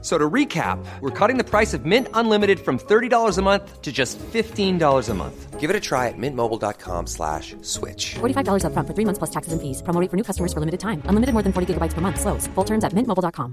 So to recap, we're cutting the price of Mint Unlimited from $30 a month to just $15 a month. Give it a try at mintmobile.com slash switch. $45 up front for three months plus taxes and fees. Promo for new customers for limited time. Unlimited more than 40 gigabytes per month. Slows. Full terms at mintmobile.com.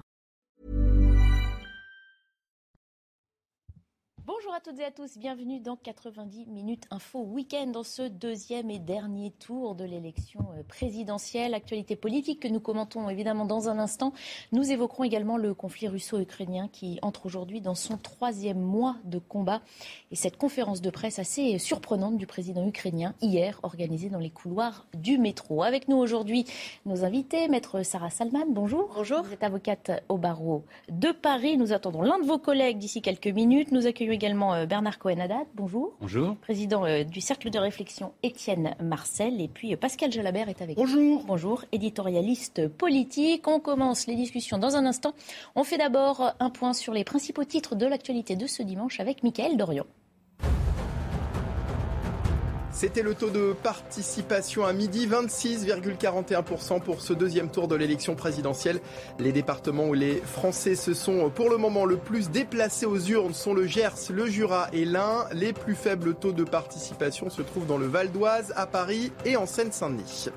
toutes et à tous, bienvenue dans 90 minutes info week-end dans ce deuxième et dernier tour de l'élection euh, présidentielle. Actualité politique que nous commentons évidemment dans un instant. Nous évoquerons également le conflit russo-ukrainien qui entre aujourd'hui dans son troisième mois de combat et cette conférence de presse assez surprenante du président ukrainien hier organisée dans les couloirs du métro. Avec nous aujourd'hui nos invités, maître Sarah Salman, bonjour. Bonjour. Vous êtes avocate au barreau de Paris. Nous attendons l'un de vos collègues d'ici quelques minutes. Nous accueillons également euh, Bernard Cohen-Haddad, bonjour. Bonjour. Président euh, du Cercle de réflexion Étienne Marcel. Et puis euh, Pascal Jalabert est avec Bonjour. nous. Bonjour. Éditorialiste politique. On commence les discussions dans un instant. On fait d'abord un point sur les principaux titres de l'actualité de ce dimanche avec Mickaël Dorion. C'était le taux de participation à midi, 26,41% pour ce deuxième tour de l'élection présidentielle. Les départements où les Français se sont pour le moment le plus déplacés aux urnes sont le Gers, le Jura et l'Ain. Les plus faibles taux de participation se trouvent dans le Val d'Oise, à Paris et en Seine-Saint-Denis.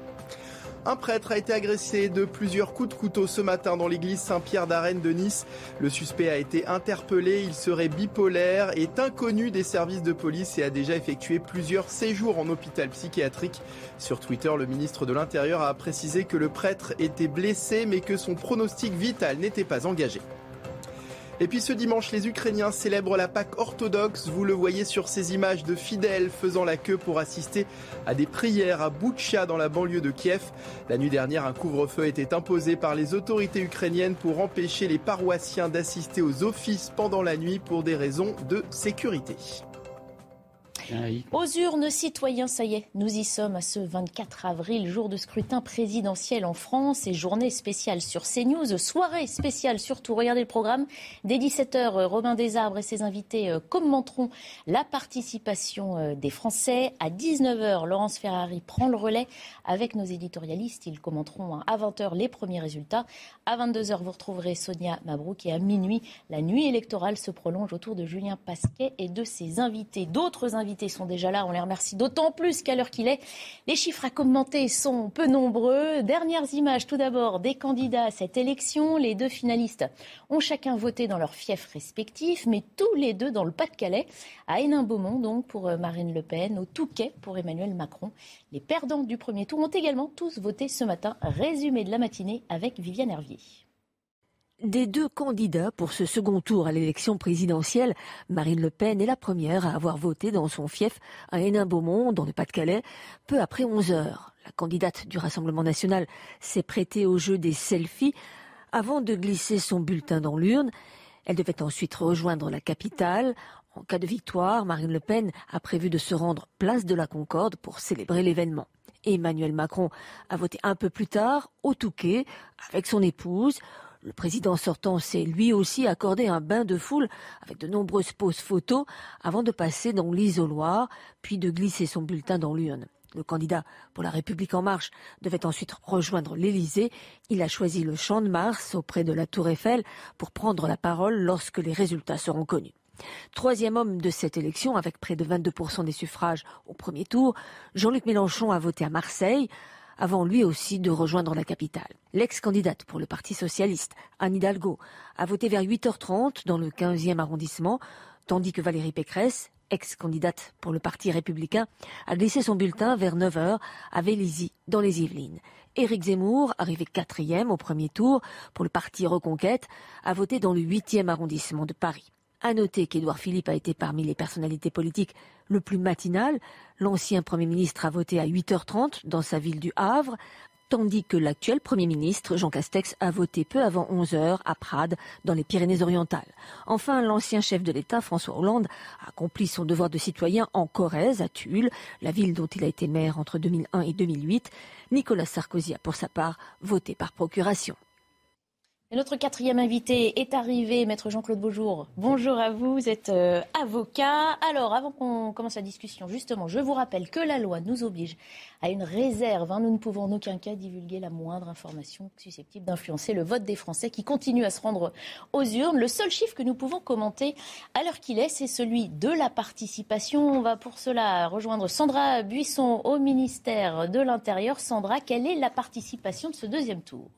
Un prêtre a été agressé de plusieurs coups de couteau ce matin dans l'église Saint-Pierre d'Arène de Nice. Le suspect a été interpellé, il serait bipolaire, est inconnu des services de police et a déjà effectué plusieurs séjours en hôpital psychiatrique. Sur Twitter, le ministre de l'Intérieur a précisé que le prêtre était blessé mais que son pronostic vital n'était pas engagé. Et puis ce dimanche, les Ukrainiens célèbrent la Pâque orthodoxe. Vous le voyez sur ces images de fidèles faisant la queue pour assister à des prières à Boutcha dans la banlieue de Kiev. La nuit dernière, un couvre-feu était imposé par les autorités ukrainiennes pour empêcher les paroissiens d'assister aux offices pendant la nuit pour des raisons de sécurité. Aux urnes, citoyens, ça y est, nous y sommes à ce 24 avril, jour de scrutin présidentiel en France et journée spéciale sur CNews, soirée spéciale surtout. Regardez le programme. Dès 17h, Robin Desarbres et ses invités euh, commenteront la participation euh, des Français. À 19h, Laurence Ferrari prend le relais avec nos éditorialistes. Ils commenteront hein, à 20h les premiers résultats. À 22h, vous retrouverez Sonia Mabrouk et à minuit, la nuit électorale se prolonge autour de Julien Pasquet et de ses invités. D'autres invités sont déjà là. On les remercie d'autant plus qu'à l'heure qu'il est. Les chiffres à commenter sont peu nombreux. Dernières images tout d'abord des candidats à cette élection. Les deux finalistes ont chacun voté dans leur fief respectif, mais tous les deux dans le Pas-de-Calais, à Hénin-Beaumont donc pour euh, Marine Le Pen, au Touquet pour Emmanuel Macron. Les perdants du premier tour ont également tous voté ce matin. Résumé de la matinée avec Viviane Hervier. Des deux candidats pour ce second tour à l'élection présidentielle, Marine Le Pen est la première à avoir voté dans son fief à Hénin-Beaumont, dans le Pas-de-Calais, peu après 11 heures. La candidate du Rassemblement national s'est prêtée au jeu des selfies avant de glisser son bulletin dans l'urne. Elle devait ensuite rejoindre la capitale. En cas de victoire, Marine Le Pen a prévu de se rendre place de la Concorde pour célébrer l'événement. Emmanuel Macron a voté un peu plus tard au Touquet avec son épouse. Le président sortant s'est lui aussi accordé un bain de foule avec de nombreuses poses photos avant de passer dans l'isoloir, puis de glisser son bulletin dans l'urne. Le candidat pour la République en marche devait ensuite rejoindre l'Élysée. Il a choisi le champ de Mars auprès de la Tour Eiffel pour prendre la parole lorsque les résultats seront connus. Troisième homme de cette élection, avec près de 22% des suffrages au premier tour, Jean-Luc Mélenchon a voté à Marseille avant lui aussi de rejoindre la capitale. L'ex-candidate pour le Parti socialiste, Anne Hidalgo, a voté vers 8h30 dans le 15e arrondissement, tandis que Valérie Pécresse, ex-candidate pour le Parti républicain, a glissé son bulletin vers 9h à Vélizy, dans les Yvelines. Éric Zemmour, arrivé quatrième au premier tour pour le Parti Reconquête, a voté dans le 8e arrondissement de Paris. À noter qu'Édouard Philippe a été parmi les personnalités politiques le plus matinal. L'ancien Premier ministre a voté à 8h30 dans sa ville du Havre, tandis que l'actuel Premier ministre, Jean Castex, a voté peu avant 11h à Prades, dans les Pyrénées-Orientales. Enfin, l'ancien chef de l'État, François Hollande, a accompli son devoir de citoyen en Corrèze, à Tulle, la ville dont il a été maire entre 2001 et 2008. Nicolas Sarkozy a pour sa part voté par procuration. Notre quatrième invité est arrivé, maître Jean-Claude Beaujour. Bonjour à vous, vous êtes euh, avocat. Alors, avant qu'on commence la discussion, justement, je vous rappelle que la loi nous oblige à une réserve. Hein. Nous ne pouvons en aucun cas divulguer la moindre information susceptible d'influencer le vote des Français qui continuent à se rendre aux urnes. Le seul chiffre que nous pouvons commenter à l'heure qu'il est, c'est celui de la participation. On va pour cela rejoindre Sandra Buisson au ministère de l'Intérieur. Sandra, quelle est la participation de ce deuxième tour?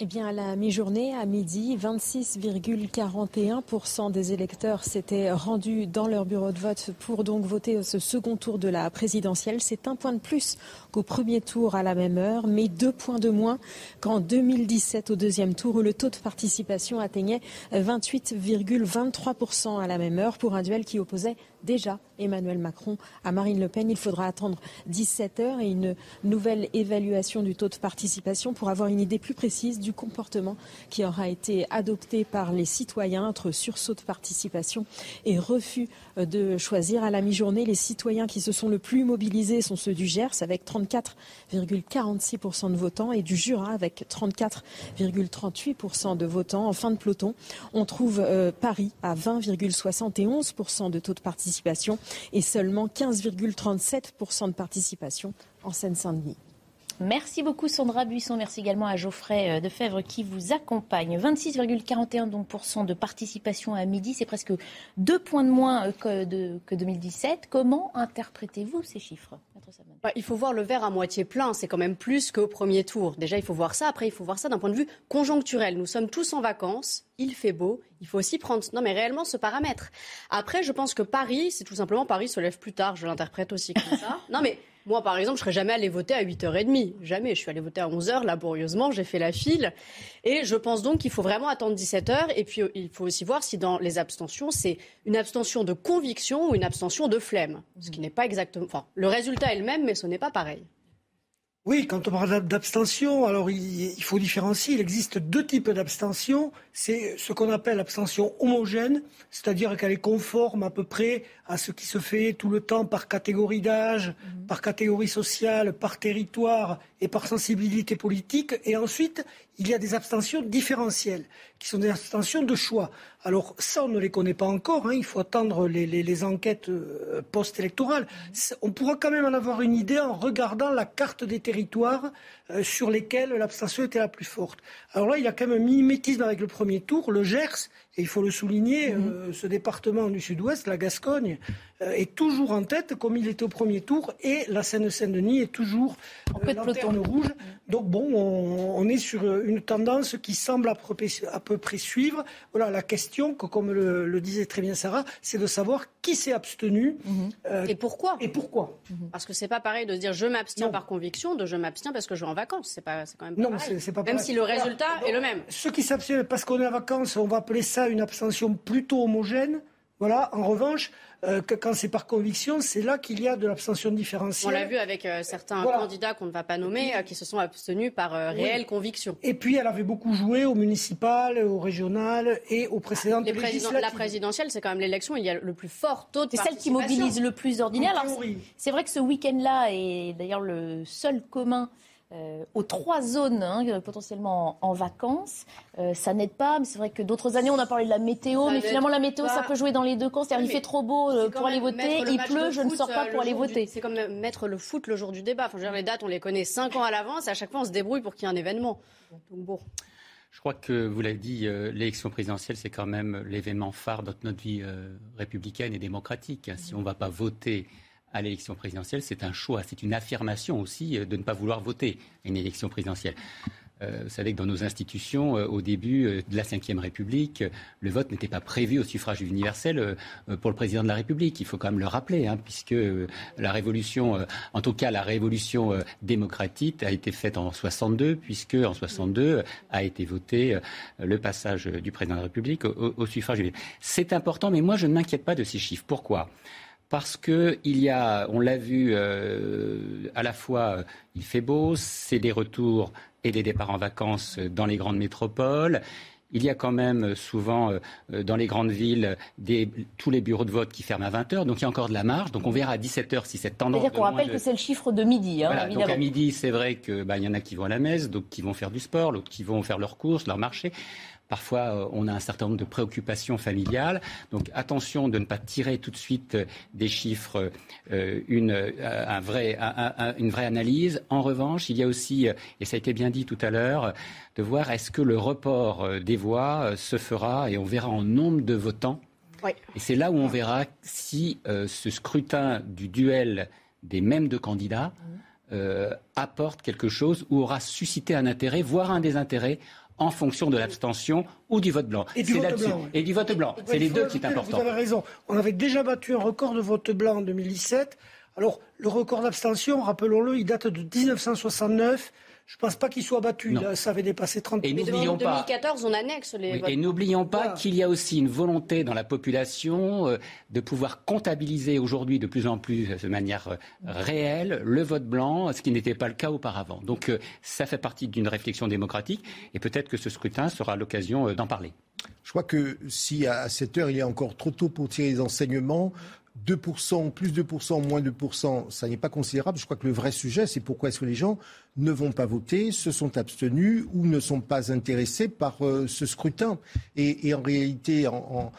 Eh bien, à la mi-journée, à midi, 26,41% des électeurs s'étaient rendus dans leur bureau de vote pour donc voter ce second tour de la présidentielle. C'est un point de plus qu'au premier tour à la même heure, mais deux points de moins qu'en 2017 au deuxième tour où le taux de participation atteignait 28,23% à la même heure pour un duel qui opposait déjà Emmanuel Macron à Marine Le Pen. Il faudra attendre 17 heures et une nouvelle évaluation du taux de participation pour avoir une idée plus précise du comportement qui aura été adopté par les citoyens entre sursaut de participation et refus de choisir. À la mi-journée, les citoyens qui se sont le plus mobilisés sont ceux du Gers avec 34,46% de votants et du Jura avec 34,38% de votants. En fin de peloton, on trouve euh, Paris à 20,71% de taux de participation et seulement 15,37% de participation en Seine-Saint-Denis. Merci beaucoup Sandra Buisson. Merci également à Geoffrey euh, Defebvre qui vous accompagne. 26,41% de participation à midi, c'est presque deux points de moins euh, que, de, que 2017. Comment interprétez-vous ces chiffres bah, Il faut voir le verre à moitié plein. C'est quand même plus qu'au premier tour. Déjà, il faut voir ça. Après, il faut voir ça d'un point de vue conjoncturel. Nous sommes tous en vacances. Il fait beau. Il faut aussi prendre, non mais réellement ce paramètre. Après, je pense que Paris, c'est tout simplement Paris se lève plus tard. Je l'interprète aussi comme ça. Non mais moi, par exemple, je serais jamais allé voter à 8h30. Jamais. Je suis allé voter à 11h, laborieusement. J'ai fait la file. Et je pense donc qu'il faut vraiment attendre 17h. Et puis, il faut aussi voir si dans les abstentions, c'est une abstention de conviction ou une abstention de flemme. Ce qui n'est pas exactement. Enfin, le résultat est le même, mais ce n'est pas pareil. Oui, quand on parle d'abstention, alors il, faut différencier. Il existe deux types d'abstention. C'est ce qu'on appelle l'abstention homogène, c'est-à-dire qu'elle est conforme à peu près à ce qui se fait tout le temps par catégorie d'âge, mhm. par catégorie sociale, par territoire et par sensibilité politique. Et ensuite, il y a des abstentions différentielles, qui sont des abstentions de choix. Alors ça, on ne les connaît pas encore, hein. il faut attendre les, enquêtes euh, post-électorales. On pourra quand même en avoir une idée en regardant la carte des territoires sur lesquels l'abstention était la plus forte. Alors là, il y a quand même un mimétisme avec le premier tour. Le Gers, et il faut le souligner, mhm. euh, ce département du sud-ouest, la Gascogne, euh, est toujours en tête comme il était au premier tour, et la Seine-Saint-Denis est toujours en euh, lanterne rouge. Donc bon, on, est sur une tendance qui semble à peu, près suivre. Voilà, la question, que, comme le, disait très bien Sarah, c'est de savoir qui s'est abstenu. Mhm. et pourquoi? Et pourquoi Parce que c'est pas pareil de dire je m'abstiens par conviction, de je m'abstiens parce que je vais en vacances. C'est pas, quand même pas non, c'est pas Même si le résultat est le même. Ceux qui s'abstiennent parce qu'on est en vacances, on va appeler ça une abstention plutôt homogène. Voilà. En revanche, euh, quand c'est par conviction, c'est là qu'il y a de l'abstention différentielle. On l'a vu avec euh, certains candidats qu'on ne va pas nommer, euh, qui se sont abstenus par réelle conviction. Et puis, elle avait beaucoup joué au municipal, au régional et au précédentes Les La présidentielle, c'est quand même l'élection il y a le plus fort taux de C'est celle qui mobilise le plus d'ordinaire. C'est vrai que ce week-end-là est d'ailleurs le seul commun euh, aux trois zones hein, potentiellement en, vacances. Euh, ça n'aide pas, mais c'est vrai que d'autres années, on a parlé de la météo, mais finalement, la météo, ça peut jouer dans les deux camps. C'est-à-dire, il fait trop beau euh, pour aller voter, il pleut, je ne sors pas pour aller voter. C'est comme mettre le foot le jour du débat. Enfin, je veux dire, les dates, on les connaît cinq ans à l'avance, et à chaque fois, on se débrouille pour qu'il y ait un événement. Donc bon. Je crois que vous l'avez dit, l'élection présidentielle, c'est quand même l'événement phare de notre vie républicaine et démocratique. Si on ne va pas voter à l'élection présidentielle, c'est un choix, c'est une affirmation aussi euh, de ne pas vouloir voter à une élection présidentielle. Euh, vous savez que dans nos institutions, euh, au début de la Ve République, le vote n'était pas prévu au suffrage universel pour le président de la République. Il faut quand même le rappeler, hein, puisque la révolution, en tout cas la révolution démocratique, a été faite en 62, puisque en 62 a été voté le passage du président de la République au, au suffrage universel. C'est important, mais moi je ne m'inquiète pas de ces chiffres. Pourquoi? Parce qu'il y a, on l'a vu, euh, à la fois il fait beau, c'est des retours et des départs en vacances dans les grandes métropoles. il y a quand même souvent dans les grandes villes tous les bureaux de vote qui ferment à 20h, donc il y a encore de la marge. Donc on verra à 17h si cette tendance. C'est-à-dire qu'on rappelle que c'est le chiffre de midi. Hein, donc à midi, c'est vrai qu'il bah, y en a qui vont à la messe, d'autres qui vont faire du sport, d'autres qui vont faire leurs courses, leur marché. Parfois, euh, on a un certain nombre de préoccupations familiales. Donc, attention de ne pas tirer tout de suite euh, des chiffres euh, une, un vrai, une vraie analyse. En revanche, il y a aussi, et ça a été bien dit tout à l'heure, de voir est-ce que le report des voix se fera et on verra en nombre de votants. Et c'est là où on verra si ce scrutin du duel des mêmes deux candidats apporte quelque chose ou aura suscité un intérêt, voire un désintérêt en fonction de l'abstention ou du vote blanc. Et du vote blanc. Et du vote blanc. C'est les deux qui sont importants. Vous avez raison. On avait déjà battu un record de vote blanc en 2017. Alors, le record d'abstention, rappelons-le, il date de 1969. Je ne pense pas qu'il soit battu. ça avait dépassé 30 Et n'oublions pas. 2014, on annexe les. et n'oublions pas qu'il y a aussi une volonté dans la population euh, de pouvoir comptabiliser aujourd'hui de plus en plus euh, de manière euh, réelle le vote blanc, ce qui n'était pas le cas auparavant. Donc ça fait partie d'une réflexion démocratique et peut-être que ce scrutin sera l'occasion d'en parler. Je crois que si à cette heure il est encore trop tôt pour tirer les enseignements, 2%, plus 2%, moins 2%, ça n'est pas considérable. Je crois que le vrai sujet, c'est pourquoi est-ce que les gens ne vont pas voter, se sont abstenus ou ne sont pas intéressés par euh, ce scrutin. Et, en réalité, en,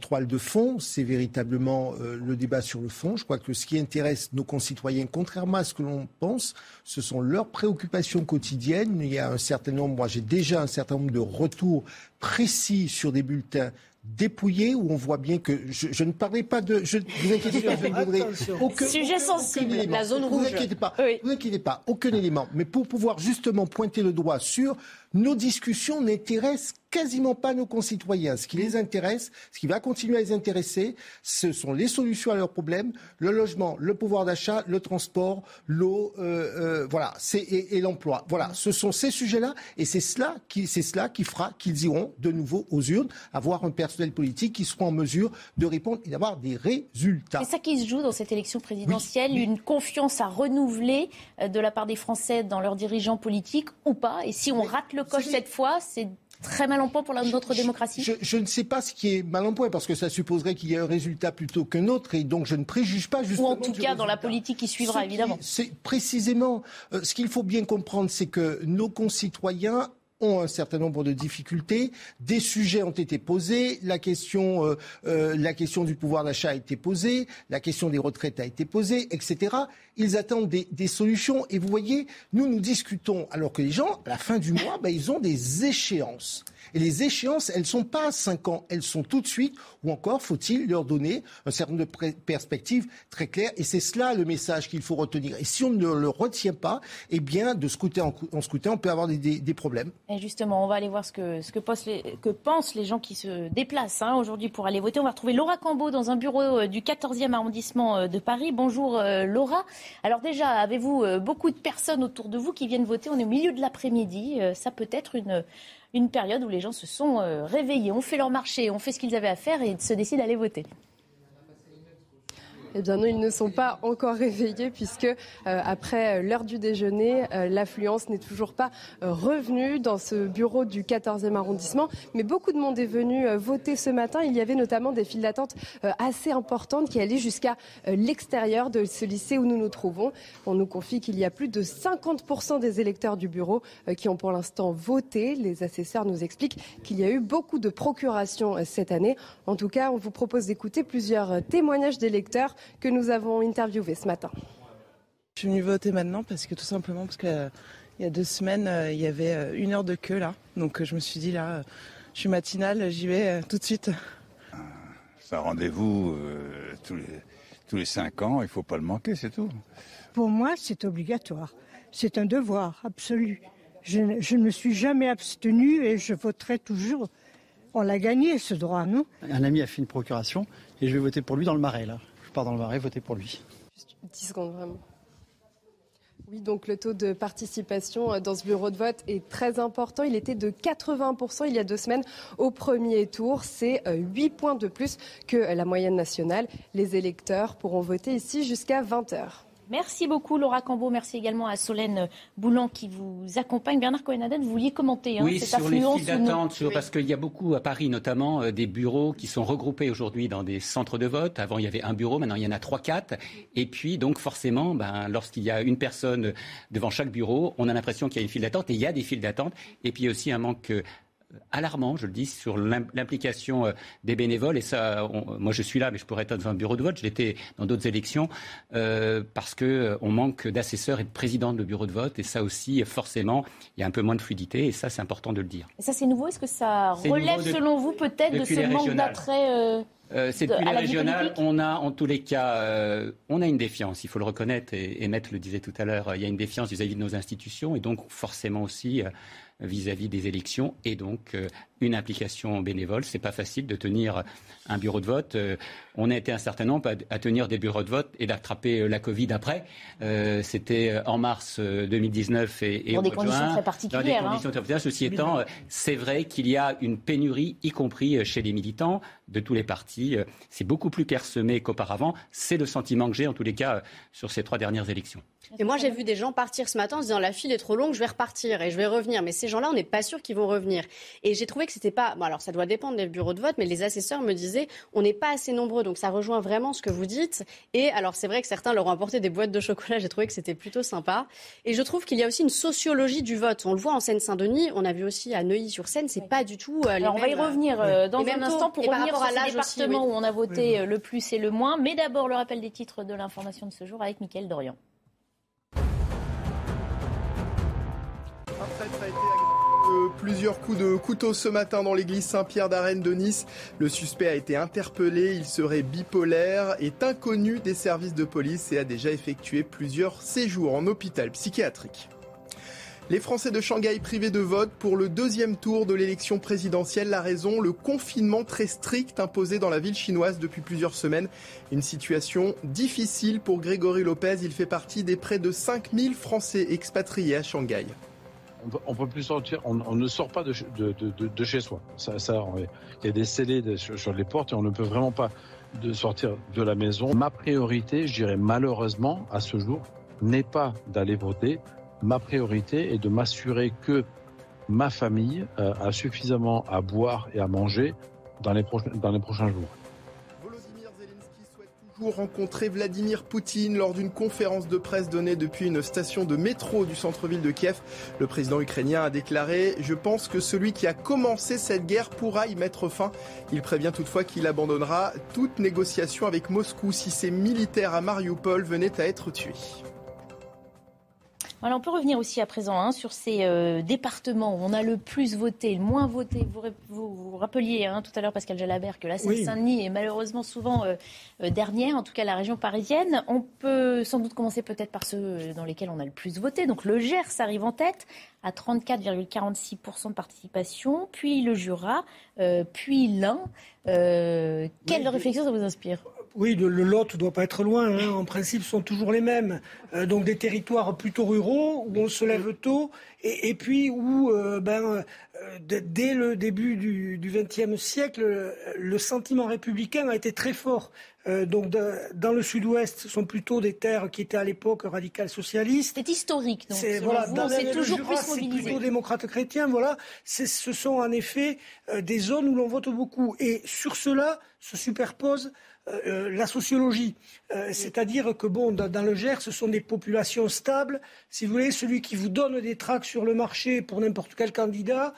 toile de fond, c'est véritablement euh, le débat sur le fond. Je crois que ce qui intéresse nos concitoyens, contrairement à ce que l'on pense, ce sont leurs préoccupations quotidiennes. Il y a un certain nombre, moi j'ai déjà un certain nombre de retours précis sur des bulletins dépouillé où on voit bien que je, ne parlais pas de. Je, vous inquiétez pas, je ne donnerai aucun, Sujet sensible, la zone rouge. Vous inquiétez pas, vous inquiétez pas, aucun élément. Mais pour pouvoir justement pointer le doigt sur nos discussions n'intéressent quasiment pas nos concitoyens. Ce qui les intéresse, ce qui va continuer à les intéresser, ce sont les solutions à leurs problèmes, le logement, le pouvoir d'achat, le transport, l'eau, euh, euh, voilà, et, et l'emploi. Voilà, ce sont ces sujets-là, et c'est cela qui, c'est cela qui fera qu'ils iront de nouveau aux urnes, avoir un personnel politique qui sera en mesure de répondre et d'avoir des résultats. C'est ça qui se joue dans cette élection présidentielle, une confiance à renouveler euh, de la part des Français dans leurs dirigeants politiques ou pas. Et si on rate le coche cette fois, c'est très mal en point pour notre démocratie je, ne sais pas ce qui est mal en point, parce que ça supposerait qu'il y ait un résultat plutôt qu'un autre, et donc je ne préjuge pas justement. Ou en tout cas dans la politique qui suivra, évidemment. C'est précisément euh, ce qu'il faut bien comprendre, c'est que nos concitoyens ont un certain nombre de difficultés. Des sujets ont été posés. La question, euh, euh, la question du pouvoir d'achat a été posée. La question des retraites a été posée, etc. Ils attendent des, des solutions. Et vous voyez, nous, nous discutons alors que les gens, à la fin du mois, ben, ils ont des échéances. Et les échéances, elles ne sont pas à 5 ans, elles sont tout de suite, ou encore faut-il leur donner un certain nombre de perspectives très claires. Et c'est cela le message qu'il faut retenir. Et si on ne le retient pas, eh bien, de scrutin en, en scrutin, on peut avoir des, problèmes. Et justement, on va aller voir ce que, ce que, pensent, les, que pensent les gens qui se déplacent hein, aujourd'hui pour aller voter. On va retrouver Laura Cambeau dans un bureau euh, du 14e arrondissement euh, de Paris. Bonjour euh, Laura. Alors déjà, avez-vous beaucoup de personnes autour de vous qui viennent voter? On est au milieu de l'après-midi. Ça peut être une une période où les gens se sont euh, réveillés, ont fait leur marché, ont fait ce qu'ils avaient à faire et se décident d'aller voter. Eh bien non, ils ne sont pas encore réveillés puisque euh, après l'heure du déjeuner, euh, l'affluence n'est toujours pas euh, revenue dans ce bureau du 14e arrondissement. Mais beaucoup de monde est venu voter ce matin. Il y avait notamment des files d'attente assez importantes qui allaient jusqu'à l'extérieur de ce lycée où nous nous trouvons. On nous confie qu'il y a plus de 50% des électeurs du bureau qui ont pour l'instant voté. Les assesseurs nous expliquent qu'il y a eu beaucoup de procurations cette année. En tout cas, on vous propose d'écouter plusieurs témoignages d'électeurs que nous avons interviewé ce matin. Je suis venue voter maintenant parce que tout simplement parce qu'il euh, y a deux semaines, euh, il y avait euh, une heure de queue là. Donc je me suis dit là, je suis matinale, j'y vais tout de suite. C'est un rendez-vous tous, les, tous les cinq ans, il ne faut pas le manquer, c'est tout. Pour moi, c'est obligatoire. C'est un devoir absolu. Je, je, ne me suis jamais abstenue et je voterai toujours. On l'a gagné ce droit, non? Un ami a fait une procuration et je vais voter pour lui dans le marais là pars dans le Marais voter pour lui. Juste 10 secondes, vraiment. Oui, donc le taux de participation euh, dans ce bureau de vote est très important. Il était de 80% il y a deux semaines au premier tour. C'est 8 euh, points de plus que la moyenne nationale. Les électeurs pourront voter ici jusqu'à 20 heures. Merci beaucoup Laura Cambeau, merci également à Solène Boulan qui vous accompagne. Bernard cohen vous vouliez commenter hein, oui, sur les files d'attente, parce qu'il y a beaucoup à Paris notamment euh, des bureaux qui sont regroupés aujourd'hui dans des centres de vote. Avant il y avait un bureau, maintenant il y en a trois, quatre. Et puis donc forcément, ben, lorsqu'il y a une personne devant chaque bureau, on a l'impression qu'il y a une file d'attente et il y a des files d'attente. Et puis aussi un manque euh, alarmant, je le dis, sur l'implication euh, des bénévoles. Et ça, moi je suis là, mais je pourrais être dans un bureau de vote. Je l'étais dans d'autres élections euh, parce qu'on euh, manque d'assesseurs et de présidents de bureaux de vote. Et ça aussi, forcément, il y a un peu moins de fluidité. Et ça, c'est important de le dire. Et ça, c'est nouveau? Est-ce que ça relève, selon vous, peut-être de ce manque d'attrait c'est depuis les régionales. On a, en tous les cas, on a une défiance. Il faut le reconnaître. Et, et Maître le disait tout à l'heure. Il y a une défiance vis-à-vis de nos institutions, et donc forcément aussi vis-à-vis des élections et donc euh, une implication bénévole. C'est pas facile de tenir un bureau de vote. Euh, on a été un certain nombre à, tenir des bureaux de vote et d'attraper euh, la Covid après. C'était en mars 2019 et, et dans des conditions très particulières. Dans des hein. conditions très particulières. Ceci étant, c'est vrai qu'il y a une pénurie, y compris chez les militants de tous les partis. C'est beaucoup plus clairsemé qu'auparavant. C'est le sentiment que j'ai, en tous les cas, sur ces trois dernières élections. Et moi, j'ai vu des gens partir ce matin en se disant la file est trop longue, je vais repartir et je vais revenir. Mais ces gens-là, on n'est pas sûr qu'ils vont revenir. Et j'ai trouvé que c'était pas. Bon, alors ça doit dépendre des bureaux de vote, mais les assesseurs me disaient on n'est pas assez nombreux. Donc ça rejoint vraiment ce que vous dites. Et alors c'est vrai que certains leur ont apporté des boîtes de chocolat. J'ai trouvé que c'était plutôt sympa. Et je trouve qu'il y a aussi une sociologie du vote. On le voit en Seine-Saint-Denis. On a vu aussi à Neuilly-sur-Seine. C'est pas du tout. Euh, on va y revenir euh, dans un instant pour revenir sur les départements où on a voté euh, le plus et le moins. Mais d'abord le rappel des titres de l'information de ce jour avec Mickaël Dorian. Plusieurs coups de couteau ce matin dans l'église Saint-Pierre d'Arène de Nice. Le suspect a été interpellé, il serait bipolaire, est inconnu des services de police et a déjà effectué plusieurs séjours en hôpital psychiatrique. Les Français de Shanghai privés de vote pour le deuxième tour de l'élection présidentielle. La raison, le confinement très strict imposé dans la ville chinoise depuis plusieurs semaines. Une situation difficile pour Grégory Lopez. Il fait partie des près de 5000 Français expatriés à Shanghai on peut plus sortir, on, ne sort pas de, chez soi. Ça, ça, il y a des scellés sur les portes et on ne peut vraiment pas de sortir de la maison. Ma priorité, je dirais malheureusement à ce jour, n'est pas d'aller voter. Ma priorité est de m'assurer que ma famille euh, a suffisamment à boire et à manger dans les, dans les prochains jours rencontrer Vladimir Poutine lors d'une conférence de presse donnée depuis une station de métro du centre-ville de Kiev. Le président ukrainien a déclaré Je pense que celui qui a commencé cette guerre pourra y mettre fin. Il prévient toutefois qu'il abandonnera toute négociation avec Moscou si ses militaires à Mariupol venaient à être tués on peut revenir aussi à présent hein, sur ces euh, départements où on a le plus voté, le moins voté. Vous vous, rappeliez hein, tout à l'heure, Pascal Jalabert, que la Seine-Saint-Denis est malheureusement souvent euh, euh, dernière, en tout cas la région parisienne. On peut sans doute commencer peut-être par ceux dans lesquels on a le plus voté. Donc le Gers arrive en tête à 34,46% de participation, puis le Jura, puis l'Ain. quelle réflexion ça vous inspire? Oui, le, Lot ne doit pas être loin. Hein. En principe, sont toujours les mêmes. Euh, donc des territoires plutôt ruraux où on se lève tôt et, puis où, euh, ben, euh, dès le début du XXe siècle, le sentiment républicain a été très fort. donc dans le sud-ouest, ce sont plutôt des terres qui étaient à l'époque radicales socialistes. C'est historique, donc. C'est voilà, toujours plus mobilisé. plutôt démocrate chrétien. Voilà, ce sont en effet des zones où l'on vote beaucoup. Et sur cela se superpose euh, euh, la sociologie. Euh, c'est-à-dire que, bon, dans, le Gers, ce sont des populations stables. Si vous voulez, celui qui vous donne des tracts sur le marché pour n'importe quel candidat,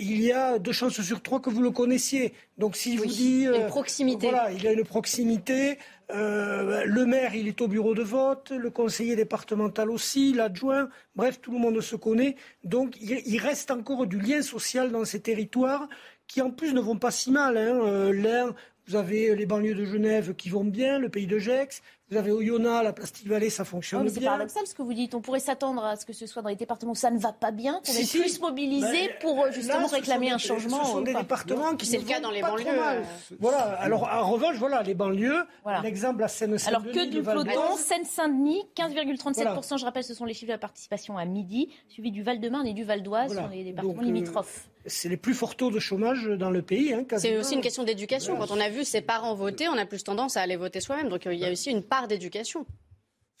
il y a deux chances sur trois que vous le connaissiez. Donc si vous dit... une proximité. Voilà, il y a une proximité. le maire, il est au bureau de vote, le conseiller départemental aussi, l'adjoint, bref, tout le monde se connaît. Donc il, reste encore du lien social dans ces territoires qui en plus ne vont pas si mal. Hein. L'un vous avez les banlieues de Genève qui vont bien, le pays de Gex. Vous avez Oyonnax, la Plastique Vallée, ça fonctionne bien. C'est paradoxal ce que vous dites. On pourrait s'attendre à ce que ce soit dans les départements où ça ne va pas bien, qu'on est plus mobilisé pour euh, justement réclamer un changement. Ce sont des départements qui c'est le cas dans les banlieues. Euh, voilà. Alors en revanche, voilà les banlieues. L'exemple à Seine-Saint-Denis. Alors que du peloton, Seine-Saint-Denis, 15,37% Je rappelle, ce sont les chiffres de la participation à midi, suivi du Val-de-Marne et du Val d'Oise, sont les départements euh, limitrophes c'est les plus forts taux de chômage dans le pays. Hein, c'est aussi une question d'éducation. Quand on a vu ses parents voter, on a plus tendance à aller voter soi-même. Donc il y a aussi une part d'éducation.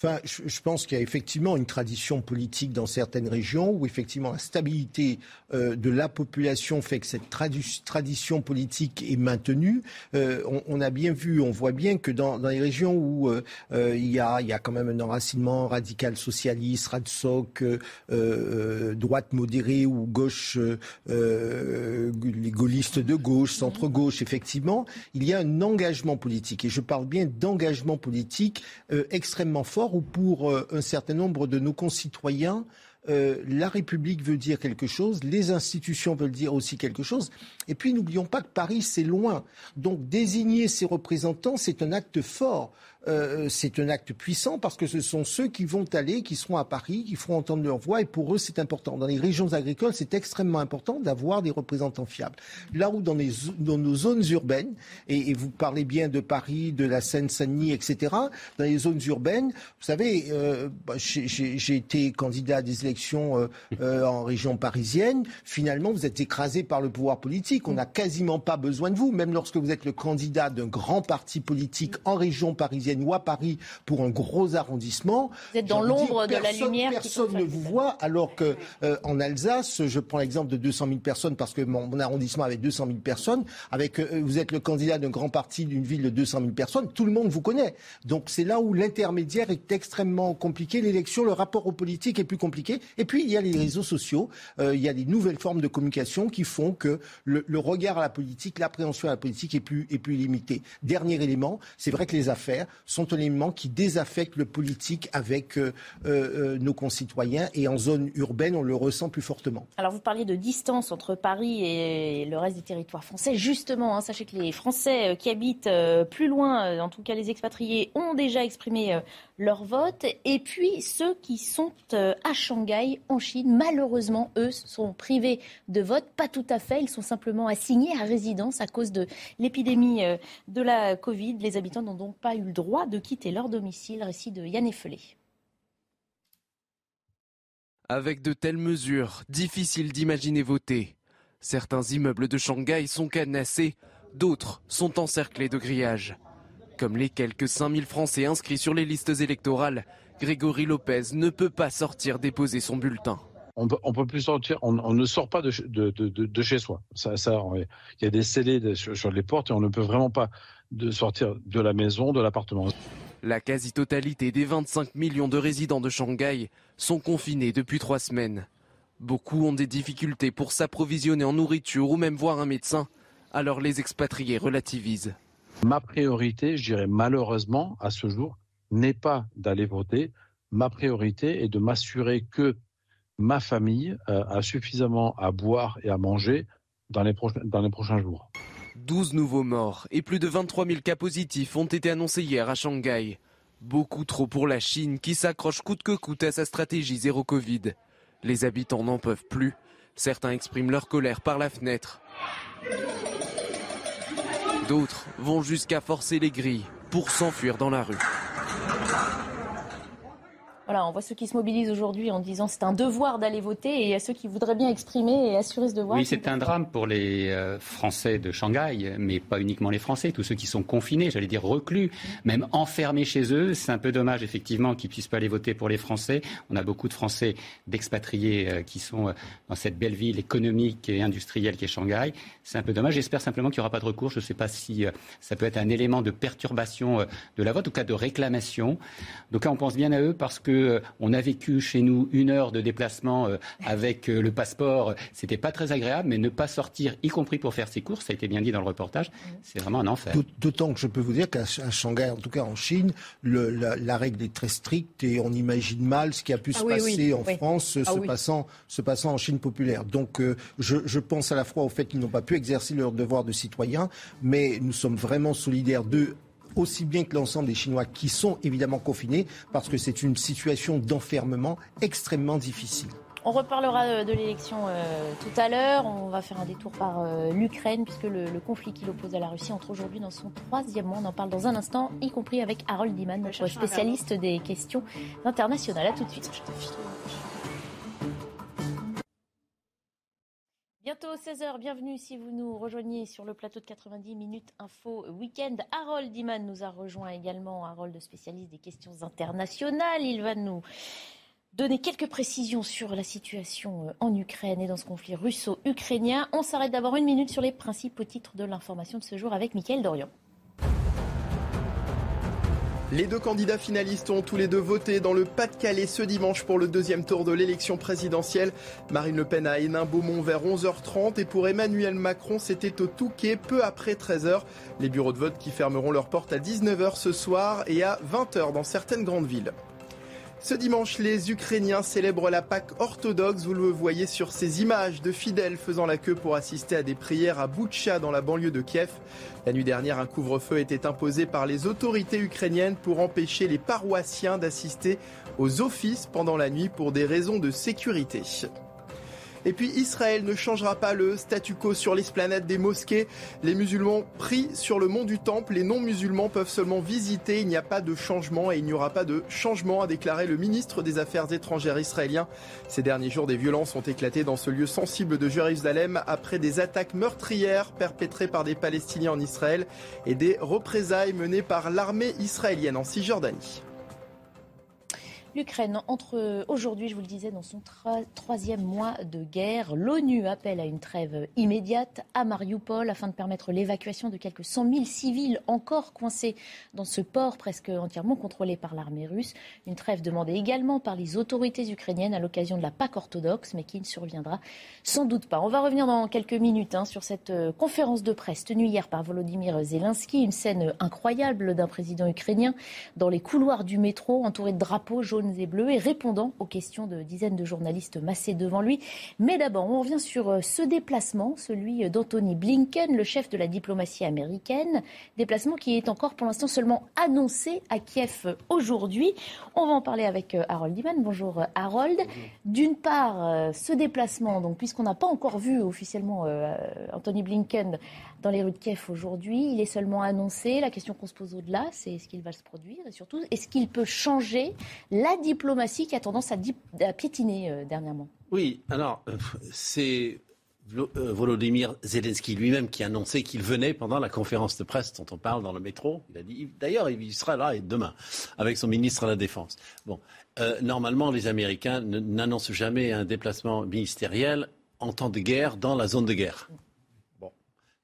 Enfin, je, pense qu'il y a effectivement une tradition politique dans certaines régions où effectivement la stabilité euh, de la population fait que cette tradition politique est maintenue. Euh, on, a bien vu, on voit bien que dans, les régions où euh, il, y a, il y a quand même un enracinement radical socialiste, radsoc, droite modérée ou gauche, les gaullistes de gauche, centre-gauche, effectivement, il y a un engagement politique. Et je parle bien d'engagement politique extrêmement fort ou pour euh, un certain nombre de nos concitoyens, euh, la République veut dire quelque chose, les institutions veulent dire aussi quelque chose. Et puis n'oublions pas que Paris, c'est loin. Donc désigner ses représentants, c'est un acte fort. Euh, c'est un acte puissant parce que ce sont ceux qui vont aller, qui seront à Paris, qui feront entendre leur voix et pour eux c'est important. Dans les régions agricoles, c'est extrêmement important d'avoir des représentants fiables. Là où dans, nos zones urbaines, et, vous parlez bien de Paris, de la Seine-Saint-Denis, etc., dans les zones urbaines, vous savez, euh, bah, j'ai été candidat à des élections euh, en région parisienne. Finalement, vous êtes écrasé par le pouvoir politique. On n'a quasiment pas besoin de vous, même lorsque vous êtes le candidat d'un grand parti politique en région parisienne ou à Paris pour un gros arrondissement. Vous êtes dans l'ombre de la lumière. Personne ne vous voit, alors que euh, en Alsace, je prends l'exemple de 200 000 personnes parce que mon, arrondissement avait 200 000 personnes. Avec, euh, vous êtes le candidat d'un grand parti d'une ville de 200 000 personnes, tout le monde vous connaît. Donc c'est là où l'intermédiaire est extrêmement compliqué. L'élection, le rapport aux politiques est plus compliqué. Et puis il y a les réseaux sociaux, euh, il y a des nouvelles formes de communication qui font que le, le regard à la politique, l'appréhension à la politique est plus, est plus limité. Dernier élément, c'est vrai que les affaires sont un élément qui désaffecte le politique avec euh, euh, nos concitoyens et en zone urbaine, on le ressent plus fortement. Alors vous parliez de distance entre Paris et le reste des territoires français. Justement, hein, sachez que les Français euh, qui habitent plus loin, en tout cas les expatriés, ont déjà exprimé leur vote. Et puis ceux qui sont euh, à Shanghai, en Chine, malheureusement, eux, sont privés de vote. Pas tout à fait. Ils sont simplement assignés à résidence à cause de l'épidémie euh, de la Covid. Les habitants n'ont donc pas eu le droit de quitter leur domicile. Récit de Yann Effelé. Avec de telles mesures, difficile d'imaginer voter. Certains immeubles de Shanghai sont cadenassés, d'autres sont encerclés de grillages. Comme les quelques 5000 Français inscrits sur les listes électorales, Grégory Lopez ne peut pas sortir déposer son bulletin. On peut, peut plus sortir, on, ne sort pas de, chez soi. Ça, ça, il y a des scellés sur, les portes et on ne peut vraiment pas de sortir de la maison, de l'appartement. La quasi-totalité des 25 millions de résidents de Shanghai sont confinés depuis trois semaines. Beaucoup ont des difficultés pour s'approvisionner en nourriture ou même voir un médecin, alors les expatriés relativisent. Ma priorité, je dirais malheureusement, à ce jour, n'est pas d'aller voter. Ma priorité est de m'assurer que ma famille euh, a suffisamment à boire et à manger dans les, dans les prochains jours. 12 nouveaux morts et plus de 23 000 cas positifs ont été annoncés hier à Shanghai. Beaucoup trop pour la Chine qui s'accroche coûte que coûte à sa stratégie zéro Covid. Les habitants n'en peuvent plus. Certains expriment leur colère par la fenêtre. D'autres vont jusqu'à forcer les grilles pour s'enfuir dans la rue. Voilà, on voit ceux qui se mobilisent aujourd'hui en disant c'est un devoir d'aller voter et il y a ceux qui voudraient bien exprimer et assurer ce devoir. Oui, c'est un drame pour les euh, Français de Shanghai, mais pas uniquement les Français, tous ceux qui sont confinés, j'allais dire reclus, même enfermés chez eux. C'est un peu dommage effectivement qu'ils puissent pas aller voter pour les Français. On a beaucoup de Français d'expatriés euh, qui sont euh, dans cette belle ville économique et industrielle qui est Shanghai. C'est un peu dommage. J'espère simplement qu'il n'y aura pas de recours. Je ne sais pas si ça peut être un élément de perturbation de la vote, ou cas de réclamation. Donc on pense bien à eux parce que euh, on a vécu chez nous une heure de déplacement euh, avec euh, le passeport. C'était pas très agréable, mais ne pas sortir, y compris pour faire ses courses, ça a été bien dit dans le reportage, c'est vraiment un enfer. D'autant que je peux vous dire qu'à Shanghai, en tout cas en Chine, la, règle est très stricte et on imagine mal ce qui a pu ah se passer en France ah se, passant, se passant en Chine populaire. Donc je, je pense à la fois au fait qu'ils n'ont pas pu exercer leur devoir de citoyen, mais nous sommes vraiment solidaires d'eux aussi bien que l'ensemble des Chinois qui sont évidemment confinés, parce que c'est une situation d'enfermement extrêmement difficile. On reparlera euh, de l'élection euh, tout à l'heure. On va faire un détour par euh, l'Ukraine, puisque le, conflit qui l'oppose à la Russie entre aujourd'hui dans son troisième mois. On en parle dans un instant, y compris avec Harold Diman, notre spécialiste des questions internationales. A tout de suite. Bientôt 16h. Bienvenue si vous nous rejoignez sur le plateau de 90 minutes info week-end. Harold Iman nous a rejoint également, Harold spécialiste des questions internationales. Il va nous donner quelques précisions sur la situation euh, en Ukraine et dans ce conflit russo-ukrainien. On s'arrête d'abord une minute sur les principaux titres de l'information de ce jour avec Mickaël Dorian. Les deux candidats finalistes ont tous les deux voté dans le Pas-de-Calais ce dimanche pour le deuxième tour de l'élection présidentielle. Marine Le Pen à Hénin-Beaumont vers 11h30 et pour Emmanuel Macron, c'était au Touquet peu après 13h. Les bureaux de vote qui fermeront leurs portes à 19h ce soir et à 20h dans certaines grandes villes. Ce dimanche, les Ukrainiens célèbrent la Pâque orthodoxe. Vous le voyez sur ces images de fidèles faisant la queue pour assister à des prières à Boutcha dans la banlieue de Kiev. La nuit dernière, un couvre-feu était imposé par les autorités ukrainiennes pour empêcher les paroissiens d'assister aux offices pendant la nuit pour des raisons de sécurité. Et puis Israël ne changera pas le statu quo sur l'esplanade des mosquées. Les musulmans prient sur le mont du Temple. Les non-musulmans peuvent seulement visiter. Il n'y a pas de changement et il n'y aura pas de changement, a déclaré le ministre des Affaires étrangères israélien. Ces derniers jours, des violences ont éclaté dans ce lieu sensible de Jérusalem après des attaques meurtrières perpétrées par des Palestiniens en Israël et des représailles menées par l'armée israélienne en Cisjordanie. L'Ukraine entre aujourd'hui, je vous le disais, dans son troisième mois de guerre. L'ONU appelle à une trêve immédiate à Mariupol afin de permettre l'évacuation de quelques 100 000 civils encore coincés dans ce port presque entièrement contrôlé par l'armée russe. Une trêve demandée également par les autorités ukrainiennes à l'occasion de la Pâque orthodoxe, mais qui ne surviendra sans doute pas. On va revenir dans quelques minutes hein, sur cette euh, conférence de presse tenue hier par Volodymyr Zelensky. Une scène incroyable d'un président ukrainien dans les couloirs du métro entouré de drapeaux jaunes et bleus et répondant aux questions de dizaines de journalistes massés devant lui. Mais d'abord, on revient sur euh, ce déplacement, celui d'Anthony Blinken, le chef de la diplomatie américaine. Déplacement qui est encore pour l'instant seulement annoncé à Kiev aujourd'hui. On va en parler avec euh, Harold Iman. Bonjour euh, Harold. D'une part, ce déplacement, donc puisqu'on n'a pas encore vu officiellement Anthony Blinken dans les rues de Kiev aujourd'hui, il est seulement annoncé. La question qu'on se pose au-delà, c'est est-ce qu'il va se produire et surtout est-ce qu'il peut changer la diplomatie qui a tendance à, piétiner euh, dernièrement? Oui, alors euh, c'est euh, Volodymyr Zelensky lui-même qui a annoncé qu'il venait pendant la conférence de presse dont on parle dans le métro. Il a dit, d'ailleurs, il sera là et demain avec son ministre de la Défense. Bon, normalement, les Américains n'annoncent jamais un déplacement ministériel en temps de guerre dans la zone de guerre.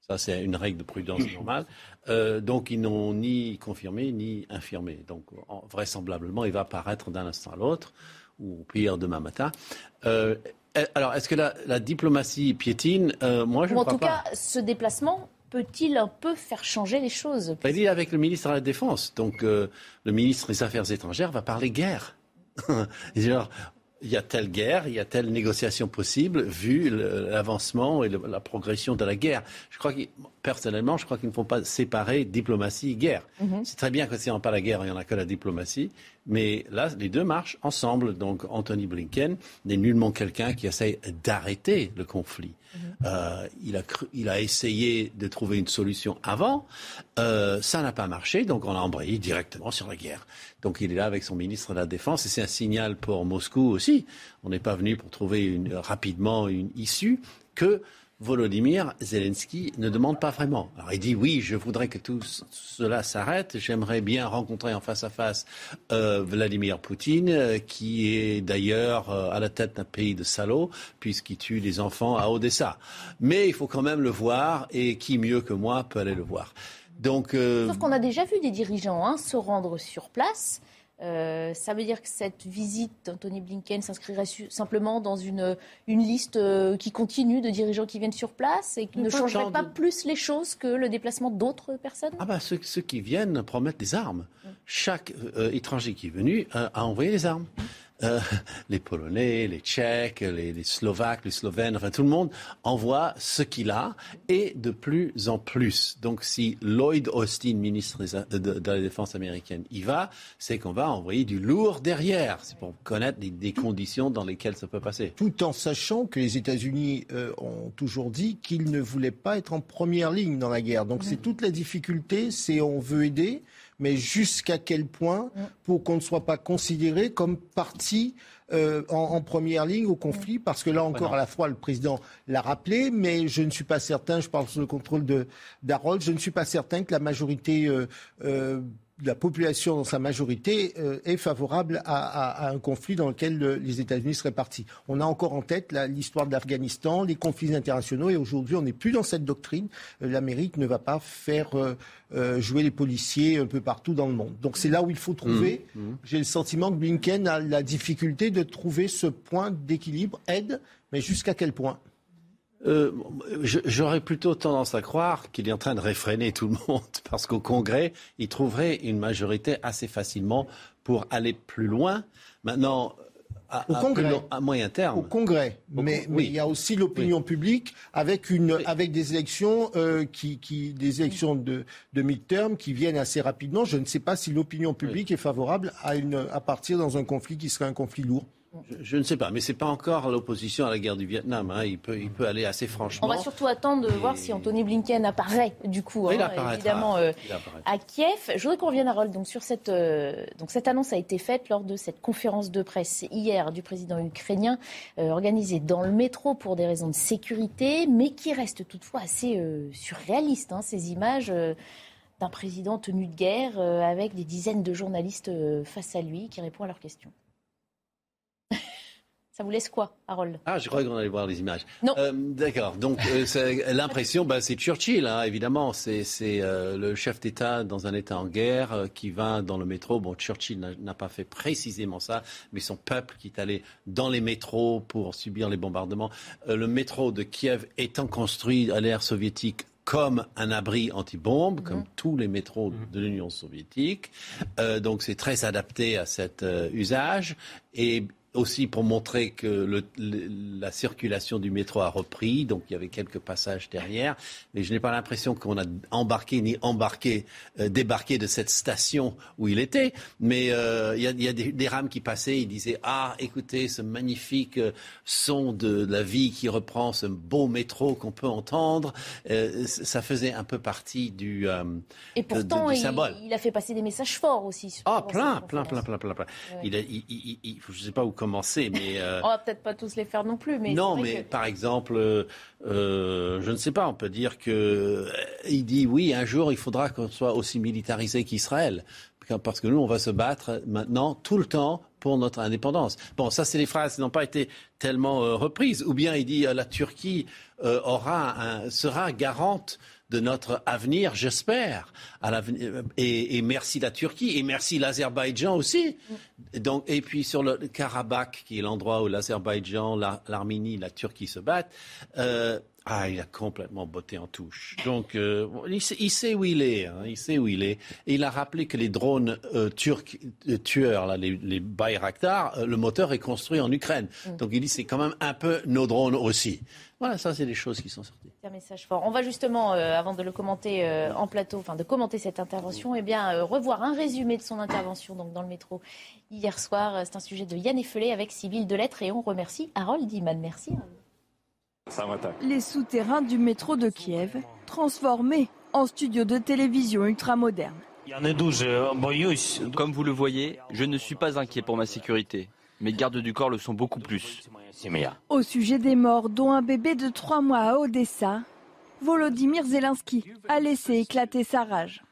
Ça, c'est une règle de prudence normale. Euh, donc, ils n'ont ni confirmé ni infirmé. Donc, vraisemblablement, il va apparaître d'un instant à l'autre, ou pire, demain matin. Euh, alors, est-ce que la, diplomatie piétine euh, Moi, je ne crois pas. En tout cas, ce déplacement peut-il un peu faire changer les choses? Il est avec le ministre de la Défense. Donc, le ministre des Affaires étrangères va parler guerre. genre, il y a telle guerre, il y a telle négociation possible, vu l'avancement et la progression de la guerre. Je crois que, personnellement, je crois qu'il ne faut pas séparer diplomatie et guerre. Mhm. C'est très bien que si on pas la guerre, il n'y en a que la diplomatie. Mais là, les deux marchent ensemble. Donc, Anthony Blinken n'est nullement quelqu'un qui essaye d'arrêter le conflit. Mhm. Euh, il, a il a essayé de trouver une solution avant. Euh, ça n'a pas marché, donc on a embrayé directement sur la guerre. Donc il est là avec son ministre de la Défense et c'est un signal pour Moscou aussi. On n'est pas venu pour trouver une, rapidement une issue que Volodymyr Zelensky ne demande pas vraiment. Alors il dit oui, je voudrais que tout cela s'arrête. J'aimerais bien rencontrer en face à face euh, Vladimir Poutine, euh, qui est d'ailleurs euh, à la tête d'un pays de salauds, puisqu'il tue des enfants à Odessa. Mais il faut quand même le voir, et qui mieux que moi peut aller le voir. Donc, Sauf qu'on a déjà vu des dirigeants hein, se rendre sur place euh, ça veut dire que cette visite d'Anthony Blinken s'inscrirait simplement dans une, une liste euh, qui continue de dirigeants qui viennent sur place et qui ne changerait pas plus les choses que le déplacement d'autres personnes Ah bah ceux, qui viennent promettent des armes. Chaque euh, étranger qui est venu a envoyé des armes. Euh, les Polonais, les Tchèques, les, Slovaques, les Slovènes, enfin tout le monde envoie ce qu'il a et de plus en plus. Donc si Lloyd Austin, ministre de, la Défense américaine, y va, c'est qu'on va envoyer du lourd derrière. C'est pour connaître des, conditions dans lesquelles ça peut passer. Tout en sachant que les États-Unis euh, ont toujours dit qu'ils ne voulaient pas être en première ligne dans la guerre. Donc c'est toute la difficulté, c'est on veut aider, mais jusqu'à quel point pour qu'on ne soit pas considéré comme parti euh, en, première ligne au conflit, parce que là encore, à la fois, le président l'a rappelé, mais je ne suis pas certain, je parle sous le contrôle de d'Harold, je ne suis pas certain que la majorité euh, euh, la population dans sa majorité euh, est favorable à, un conflit dans lequel les États-Unis seraient partis. On a encore en tête l'histoire de l'Afghanistan, les conflits internationaux, et aujourd'hui on n'est plus dans cette doctrine. Euh, L'Amérique ne va pas faire euh, jouer les policiers un peu partout dans le monde. Donc c'est là où il faut trouver. Mmh, mmh. J'ai le sentiment que Blinken a la difficulté de trouver ce point d'équilibre, aide, mais jusqu'à quel point? Euh, J'aurais plutôt tendance à croire qu'il est en train de réfréner tout le monde, parce qu'au Congrès, il trouverait une majorité assez facilement pour aller plus loin. Maintenant, à, au Congrès, à moyen terme. Au Congrès, mais, il y a aussi l'opinion publique avec une avec des élections euh, qui, qui, des élections de de mid-term qui viennent assez rapidement. Je ne sais pas si l'opinion publique est favorable à une à partir dans un conflit qui serait un conflit lourd. Je, ne sais pas, mais ce n'est pas encore l'opposition à la guerre du Vietnam. Hein. Il, peut, il peut aller assez franchement. On va surtout attendre de voir si Anthony Blinken apparaît, du coup, hein, évidemment, euh, à Kiev. Je voudrais qu'on revienne, Harold. Donc, sur cette, euh, donc, cette annonce a été faite lors de cette conférence de presse hier du président ukrainien, euh, organisée dans le métro pour des raisons de sécurité, mais qui reste toutefois assez surréaliste. Hein, ces images d'un président tenu de guerre avec des dizaines de journalistes face à lui qui répond à leurs questions. Ça vous laisse quoi, Harold? Ah, je croyais qu'on allait voir les images. Non. Euh, d'accord. Donc, euh, l'impression, bah, c'est Churchill, hein, évidemment. C'est euh, le chef d'État dans un État en guerre qui va dans le métro. Bon, Churchill n'a pas fait précisément ça, mais son peuple qui est allé dans les métros pour subir les bombardements. le métro de Kiev étant construit à l'ère soviétique comme un abri anti-bombe, comme mhm. tous les métros mhm. de l'Union soviétique. donc c'est très adapté à cet usage. Et aussi pour montrer que le, la circulation du métro a repris, donc il y avait quelques passages derrière, mais je n'ai pas l'impression qu'on a embarqué ni embarqué, euh, débarqué de cette station où il était, mais euh, il y a, y a des, rames qui passaient, ils disaient ah écoutez ce magnifique euh, son de la vie qui reprend, ce beau métro qu'on peut entendre, ça faisait un peu partie du et pourtant il, il, a fait passer des messages forts aussi. Ah plein, plein, plein, plein, plein, plein, Il, a, il, il, je sais pas où commencer, mais... Euh, on va peut-être pas tous les faire non plus, mais... Non, mais par exemple, euh, euh, je ne sais pas, on peut dire que il dit oui, un jour, il faudra qu'on soit aussi militarisé qu'Israël. Parce que nous, on va se battre maintenant, tout le temps, pour notre indépendance. Bon, ça, c'est des phrases qui n'ont pas été tellement reprises. Ou bien il dit la Turquie aura un, sera garante de notre avenir, j'espère. Et, et, merci la Turquie et merci l'Azerbaïdjan aussi. Donc, et puis sur le Karabakh, qui est l'endroit où l'Azerbaïdjan, l'Arménie, la Turquie se battent. Euh, ah, il a complètement botté en touche. Donc, euh, il, sait, où il est. Hein, il sait où il est. Et il a rappelé que les drones euh, turcs tueurs, là, les, les Bayraktar, le moteur est construit en Ukraine. Mm. Donc, il dit c'est quand même un peu nos drones aussi. Voilà, ça, c'est des choses qui sont sorties. C'est un message fort. On va justement, euh, avant de le commenter euh, en plateau, enfin de commenter cette intervention, eh bien, euh, revoir un résumé de son intervention donc, dans le métro hier soir. C'est un sujet de Yann Effelé avec Sybille Delettre et on remercie Harold Diman. Merci. Les souterrains du métro de Kiev, transformés en studio de télévision ultramoderne. Comme vous le voyez, je ne suis pas inquiet pour ma sécurité. Mes gardes du corps le sont beaucoup plus. Au sujet des morts, dont un bébé de trois mois à Odessa, Volodymyr Zelensky a laissé éclater sa rage.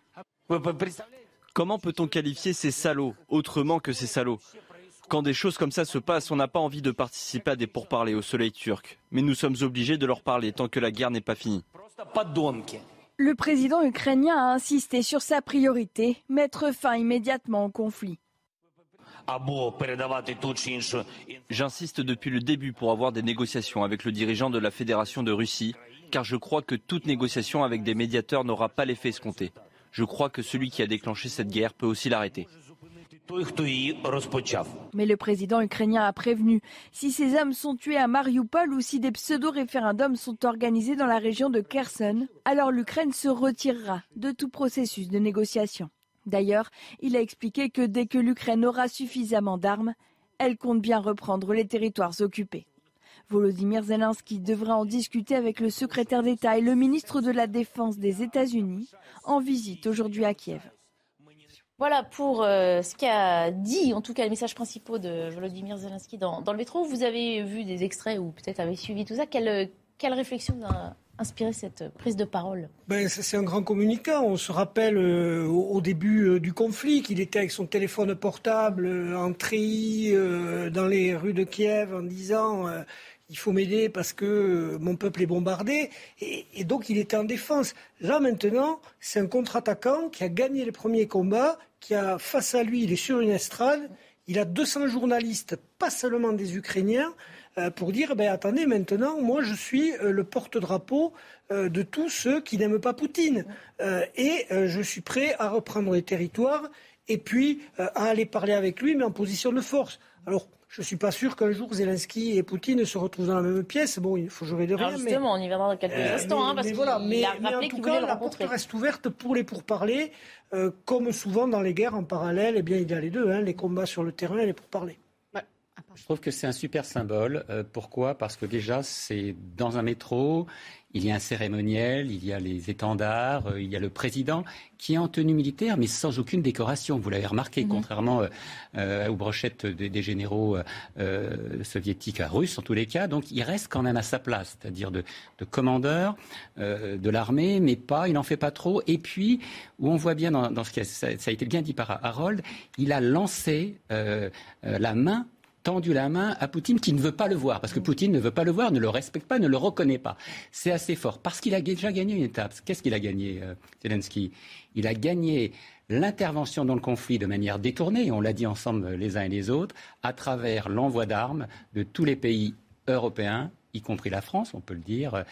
Comment peut-on qualifier ces salauds autrement que ces salauds? Quand des choses comme ça se passent, on n'a pas envie de participer à des pourparlers au soleil turc. Mais nous sommes obligés de leur parler tant que la guerre n'est pas finie. Le président ukrainien a insisté sur sa priorité, mettre fin immédiatement au conflit. J'insiste depuis le début pour avoir des négociations avec le dirigeant de la Fédération de Russie, car je crois que toute négociation avec des médiateurs n'aura pas l'effet escompté. Je crois que celui qui a déclenché cette guerre peut aussi l'arrêter. Mais le président ukrainien a prévenu, si ces hommes sont tués à Mariupol ou si des pseudo-référendums sont organisés dans la région de Kherson, alors l'Ukraine se retirera de tout processus de négociation. D'ailleurs, il a expliqué que dès que l'Ukraine aura suffisamment d'armes, elle compte bien reprendre les territoires occupés. Volodymyr Zelensky devra en discuter avec le secrétaire d'État et le ministre de la Défense des États-Unis en visite aujourd'hui à Kiev. Voilà pour euh, ce qu'a dit, en tout cas, les messages principaux de Volodymyr Zelensky dans, le métro. Vous avez vu des extraits ou peut-être avez suivi tout ça. Quelle, quelle réflexion inspiré cette prise de parole ben, C'est un grand communicant. On se rappelle euh, au, début euh, du conflit qu'il était avec son téléphone portable euh, en treillis dans les rues de Kiev en disant il faut m'aider parce que mon peuple est bombardé. Et, et, donc il était en défense. Là maintenant, c'est un contre-attaquant qui a gagné les premiers combats, qui a face à lui, il est sur une estrade, il a 200 journalistes, pas seulement des Ukrainiens, pour dire ben, attendez, maintenant, moi, je suis euh, le porte-drapeau euh, de tous ceux qui n'aiment pas Poutine. et je suis prêt à reprendre les territoires et puis à aller parler avec lui, mais en position de force. Alors, je ne suis pas sûr qu'un jour Zelensky et Poutine se retrouvent dans la même pièce. Bon, il faut jouer de rien. Alors justement, on y viendra dans quelques instants. Hein, parce mais voilà, mais, en tout cas, la porte reste ouverte pour les pourparlers. comme souvent dans les guerres en parallèle, eh bien, il y a les deux, hein, les combats sur le terrain et les pourparlers. Je trouve que c'est un super symbole. Euh, pourquoi? Parce que déjà, c'est dans un métro, il y a un cérémoniel, il y a les étendards, euh, il y a le président qui est en tenue militaire, mais sans aucune décoration. Vous l'avez remarqué, mhm. contrairement euh, aux brochettes des, généraux soviétiques, russes en tous les cas. Donc, il reste quand même à sa place, c'est-à-dire de, commandeur de l'armée, mais pas, il n'en fait pas trop. Et puis, où on voit bien dans, ce qui ça, a été bien dit par Harold, il a lancé la main tendu la main à Poutine qui ne veut pas le voir, parce que Poutine ne veut pas le voir, ne le respecte pas, ne le reconnaît pas. C'est assez fort, parce qu'il a déjà gagné une étape. Qu'est-ce qu'il a gagné, euh, Zelensky? Il a gagné l'intervention dans le conflit de manière détournée, on l'a dit ensemble les uns et les autres, à travers l'envoi d'armes de tous les pays européens, y compris la France, on peut le dire,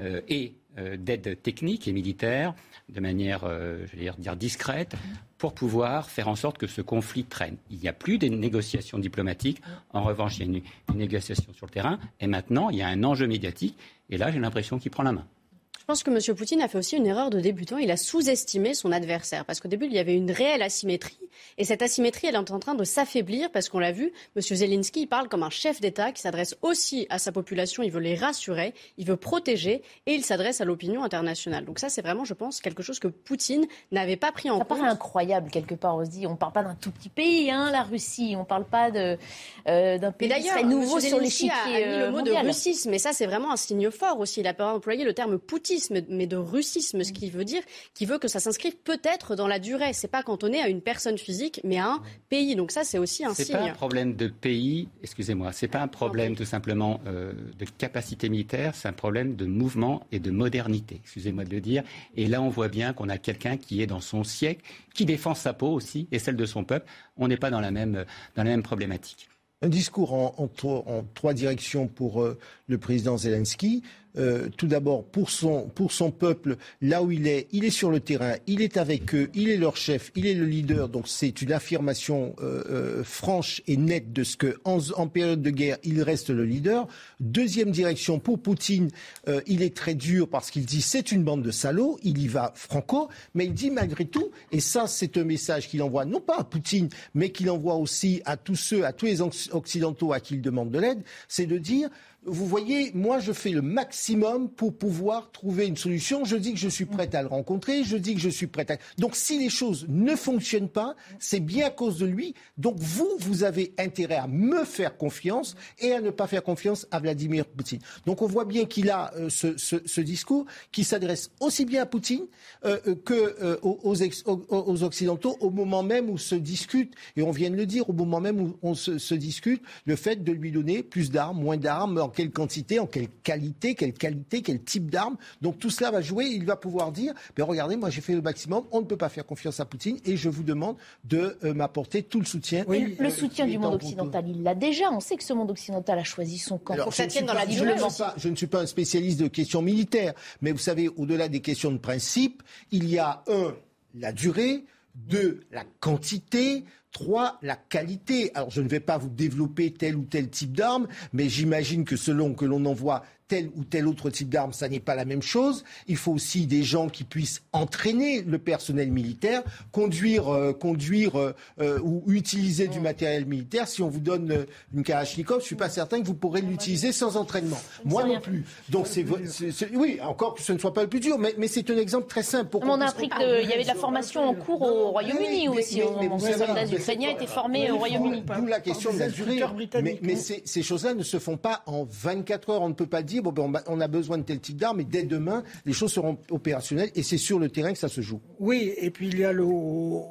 euh, et euh, d'aide technique et militaire de manière, euh, je vais dire, discrète, pour pouvoir faire en sorte que ce conflit traîne. Il n'y a plus de négociations diplomatiques. En revanche, il y a une, une négociation sur le terrain. Et maintenant, il y a un enjeu médiatique. Et là, j'ai l'impression qu'il prend la main. Je pense que M. Poutine a fait aussi une erreur de débutant. Il a sous-estimé son adversaire. Parce qu'au début, il y avait une réelle asymétrie. Et cette asymétrie, elle est en train de s'affaiblir parce qu'on l'a vu. M. Zelensky, il parle comme un chef d'État qui s'adresse aussi à sa population. Il veut les rassurer, il veut protéger et il s'adresse à l'opinion internationale. Donc ça, c'est vraiment, je pense, quelque chose que Poutine n'avait pas pris en compte. Ça paraît incroyable quelque part. On se dit, on ne parle pas d'un tout petit pays, hein, la Russie. On ne parle pas euh, d'un pays très nouveau sur l'échiquier a, a mis le mot de russisme. Mais ça, c'est vraiment un signe fort aussi. Il a pas employé le terme poutisme, mais de russisme, ce qui veut dire qui veut que ça s'inscrive peut-être dans la durée. C'est pas cantonné à une personne physique, mais à un pays. Donc ça, c'est aussi un signe. C'est pas un problème de pays, excusez-moi. C'est pas un problème tout simplement euh, de capacité militaire. C'est un problème de mouvement et de modernité. Excusez-moi de le dire. Et là, on voit bien qu'on a quelqu'un qui est dans son siècle, qui défend sa peau aussi et celle de son peuple. On n'est pas dans la même dans la même problématique. Un discours en, en, trois directions pour euh, le président Zelensky. Euh, tout d'abord pour son, pour son peuple, là où il est, il est sur le terrain, il est avec eux, il est leur chef, il est le leader. Donc c'est une affirmation euh, euh, franche et nette de ce que en, en, période de guerre, il reste le leader. Deuxième direction pour Poutine, il est très dur parce qu'il dit c'est une bande de salauds, il y va franco, mais il dit malgré tout, et ça c'est un message qu'il envoie non pas à Poutine, mais qu'il envoie aussi à tous ceux, à tous les occidentaux à qui il demande de l'aide, c'est de dire vous voyez, moi, je fais le maximum pour pouvoir trouver une solution. Je dis que je suis prête à le rencontrer. Je dis que je suis prête à. Donc, si les choses ne fonctionnent pas, c'est bien à cause de lui. Donc, vous, vous avez intérêt à me faire confiance et à ne pas faire confiance à Vladimir Poutine. Donc, on voit bien qu'il a euh, ce, ce, ce, discours qui s'adresse aussi bien à Poutine euh, euh que euh, aux, aux, Occidentaux au moment même où se discute, et on vient de le dire, au moment même où on se, se discute, le fait de lui donner plus d'armes, moins d'armes quelle quantité, en quelle qualité, quelle qualité, quel type d'arme. Donc tout cela va jouer. Il va pouvoir dire, ben regardez, moi j'ai fait le maximum. On ne peut pas faire confiance à Poutine et je vous demande de euh, m'apporter tout le soutien. Oui, le soutien du monde occidental, il l'a déjà. On sait que ce monde occidental a choisi son camp. ça tienne dans la durée. Je ne suis pas un spécialiste de questions militaires, mais vous savez, au-delà des questions de principe, il y a un la durée, deux la quantité, Trois, la qualité. Alors, je ne vais pas vous développer tel ou tel type d'arme, mais j'imagine que selon que l'on envoie tel ou tel autre type d'arme, ça n'est pas la même chose. Il faut aussi des gens qui puissent entraîner le personnel militaire, conduire, euh, conduire euh, euh, ou utiliser du matériel militaire. Si on vous donne une Kalachnikov, je suis pas certain que vous pourrez l'utiliser sans entraînement. Moi non plus. Donc c'est, oui, encore que ce ne soit pas le plus dur, mais, mais c'est un exemple très simple. Pour on a appris qu'il y avait de la formation en cours au Royaume-Uni aussi. Les soldats ukrainiens étaient formés au Royaume-Uni. D'où la question de la durée. Mais, mais ces, ces choses-là ne se font pas en 24 heures. On ne peut pas dire ben, on a besoin de tel type d'armes, et dès demain, les choses seront opérationnelles, et c'est sur le terrain que ça se joue. Oui, et puis il y a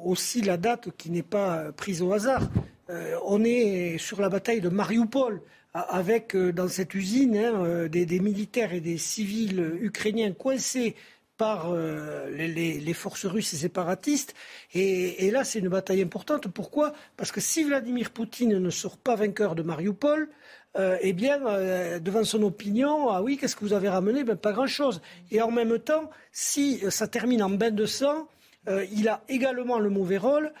aussi la date qui n'est pas prise au hasard. Euh, on est sur la bataille de Mariupol avec euh, dans cette usine hein, euh, des, militaires et des civils ukrainiens coincés par les, forces russes séparatistes. Et, et là, c'est une bataille importante. Pourquoi? Parce que si Vladimir Poutine ne sort pas vainqueur de Mariupol, euh, eh bien, euh, devant son opinion, ah oui, qu'est-ce que vous avez ramené? Ben, Pas grand-chose. Et en même temps, si ça termine en bain de sang, euh, il a également le mauvais rôle,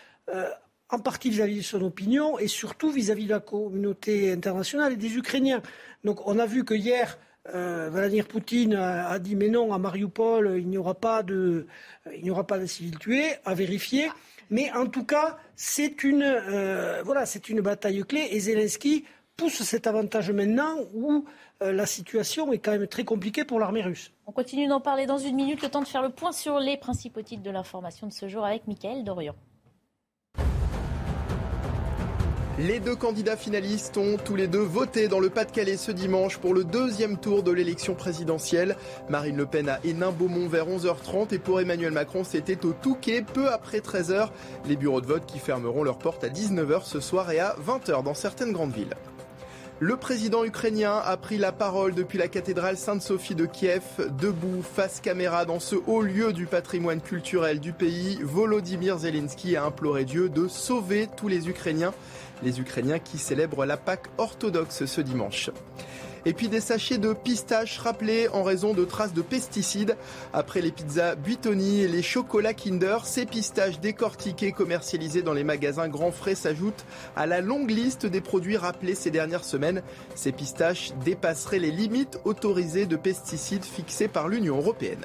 en partie vis-à-vis de son opinion et surtout vis-à-vis de la communauté internationale et des Ukrainiens. Donc on a vu que hier, Vladimir Poutine a, dit mais non, à Mariupol, il n'y aura pas de, il n'y aura pas de civils tués, à vérifier. Mais en tout cas, c'est une, voilà, c'est une bataille clé et Zelensky pousse cet avantage maintenant où euh, la situation est quand même très compliquée pour l'armée russe. On continue d'en parler dans une minute, le temps de faire le point sur les principaux titres de l'information de ce jour avec Mickaël Dorian. Les deux candidats finalistes ont tous les deux voté dans le Pas-de-Calais ce dimanche pour le deuxième tour de l'élection présidentielle. Marine Le Pen à Hénin-Beaumont vers 11h30 et pour Emmanuel Macron c'était au Touquet peu après 13h. Les bureaux de vote qui fermeront leurs portes à 19h ce soir et à 20h dans certaines grandes villes. Le président ukrainien a pris la parole depuis la cathédrale Sainte-Sophie de Kiev, debout face caméra dans ce haut lieu du patrimoine culturel du pays. Volodymyr Zelensky a imploré Dieu de sauver tous les Ukrainiens, les Ukrainiens qui célèbrent la Pâque orthodoxe ce dimanche. Et puis des sachets de pistaches rappelés en raison de traces de pesticides. Après les pizzas Buitoni et les chocolats Kinder, ces pistaches décortiqués commercialisés dans les magasins Grand Frais s'ajoutent à la longue liste des produits rappelés ces dernières semaines. Ces pistaches dépasseraient les limites autorisées de pesticides fixées par l'Union européenne.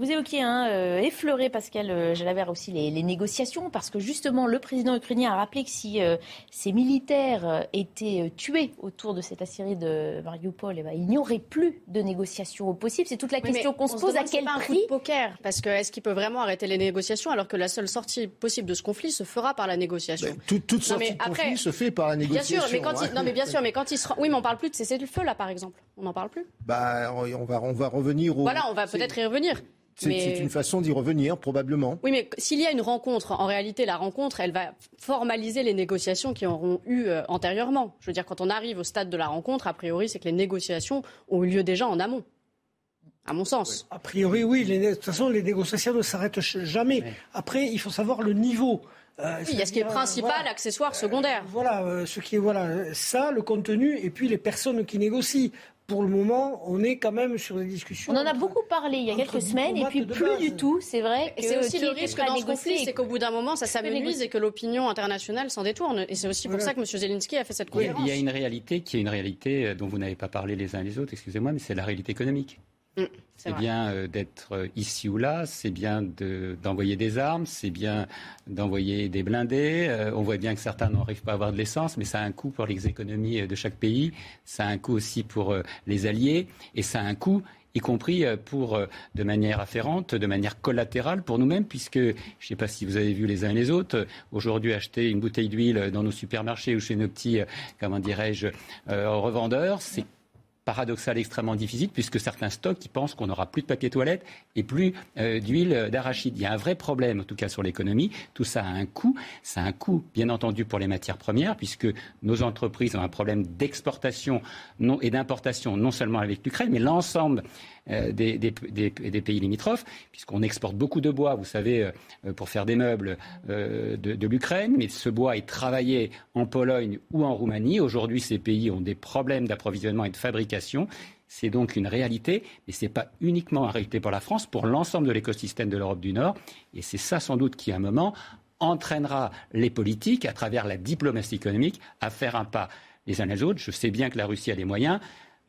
Vous évoquiez, hein, euh, effleuré, Pascal euh, aussi les, négociations, parce que justement, le président ukrainien a rappelé que si euh, ces militaires étaient tués autour de cette Assyrie de Mariupol, eh ben, il n'y aurait plus de négociations possibles. C'est toute la question qu'on se pose. à quel pas prix un coup de poker Parce que est-ce qu'il peut vraiment arrêter les négociations alors que la seule sortie possible de ce conflit se fera par la négociation? Toute, sortie de conflit se fait par la négociation. Bien sûr, mais quand il, non, mais bien sûr, mais quand il sera, oui, mais on parle plus de cesser le feu là, par exemple. On n'en parle plus. Bah, on va, on va revenir au. Voilà, on va peut-être y revenir. C'est une façon d'y revenir, probablement. Oui, mais s'il y a une rencontre, en réalité, la rencontre, elle va formaliser les négociations qui auront eu euh, antérieurement. Je veux dire, quand on arrive au stade de la rencontre, a priori, c'est que les négociations ont eu lieu déjà en amont. À mon sens. A priori, oui. de toute façon, les négociations ne s'arrêtent jamais. Après, il faut savoir le niveau. Euh, il y a ce qui est principal, accessoire, secondaire. voilà, euh, ce qui est voilà ça, le contenu, et puis les personnes qui négocient pour le moment, on est quand même sur des discussions. On en a beaucoup parlé il y a quelques semaines et puis plus du tout. C'est vrai que c'est aussi le risque dans ce conflit, c'est qu'au bout d'un moment, ça s'amenuise et que l'opinion internationale s'en détourne. Et c'est aussi pour ça que M. Zelensky a fait cette conférence. Il y a une réalité qui est une réalité dont vous n'avez pas parlé les uns les autres, excusez-moi, mais c'est la réalité économique. Mm, c'est bien euh, d'être euh, ici ou là, c'est bien d'envoyer des armes, c'est bien d'envoyer des blindés. Euh, on voit bien que certains n'arrivent pas à avoir de l'essence, mais ça a un coût pour les économies de chaque pays, ça a un coût aussi pour les alliés, et ça a un coût y compris pour, de manière afférente, de manière collatérale pour nous-mêmes, puisque, je ne sais pas si vous avez vu les uns et les autres, aujourd'hui acheter une bouteille d'huile dans nos supermarchés ou chez nos petits, comment dirais-je, revendeurs, c'est paradoxal extrêmement difficile puisque certains stocks qui pensent qu'on n'aura plus de papier toilette et plus euh, d'huile d'arachide. Il y a un vrai problème, en tout cas sur l'économie. Tout ça a un coût. Ça a un coût, bien entendu, pour les matières premières puisque nos entreprises ont un problème d'exportation et d'importation, non seulement avec l'Ukraine, mais l'ensemble euh, des, pays limitrophes, puisqu'on exporte beaucoup de bois, vous savez, euh, pour faire des meubles euh, de, l'Ukraine, mais ce bois est travaillé en Pologne ou en Roumanie. Aujourd'hui, ces pays ont des problèmes d'approvisionnement et de fabrication. C'est donc une réalité, mais ce n'est pas uniquement une réalité pour la France, pour l'ensemble de l'écosystème de l'Europe du Nord. Et c'est ça sans doute qui, à un moment, entraînera les politiques, à travers la diplomatie économique, à faire un pas les uns les autres. Je sais bien que la Russie a les moyens.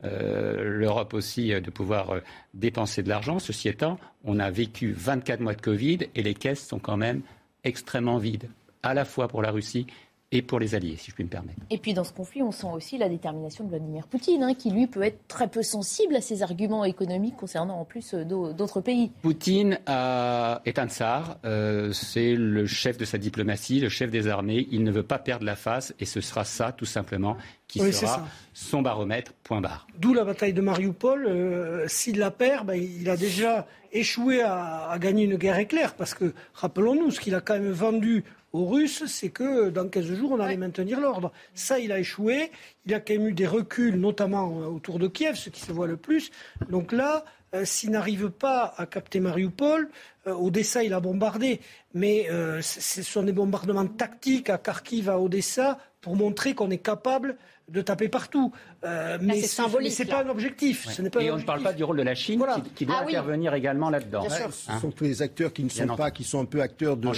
Euh, l'Europe aussi de pouvoir dépenser de l'argent. Ceci étant, on a vécu 24 mois de Covid et les caisses sont quand même extrêmement vides, à la fois pour la Russie et pour les alliés, si je puis me permettre. Et puis dans ce conflit, on sent aussi la détermination de Vladimir Poutine, hein, qui lui peut être très peu sensible à ces arguments économiques concernant en plus euh, d'autres pays. Poutine est un tsar, euh, c'est le chef de sa diplomatie, le chef des armées. Il ne veut pas perdre la face et ce sera ça, tout simplement, qui sera son baromètre, point barre. D'où la bataille de Mariupol. Euh, s'il la perd, ben, il a déjà échoué à, à, gagner une guerre éclair, parce que rappelons-nous, ce qu'il a quand même vendu aux Russes, c'est que dans 15 jours, on allait maintenir l'ordre. Ça, il a échoué. Il a quand même eu des reculs, notamment euh, autour de Kiev, ce qui se voit le plus. Donc là, euh, s'il n'arrive pas à capter Mariupol, euh, Odessa, il a bombardé. Mais ce sont des bombardements tactiques à Kharkiv, à Odessa, pour montrer qu'on est capable de taper partout. Euh, mais c'est pas un objectif. Ce pas et on ne parle pas du rôle de la Chine qui, doit ah intervenir également là-dedans. ce sont tous les acteurs qui ne sont pas, qui sont un peu acteurs de,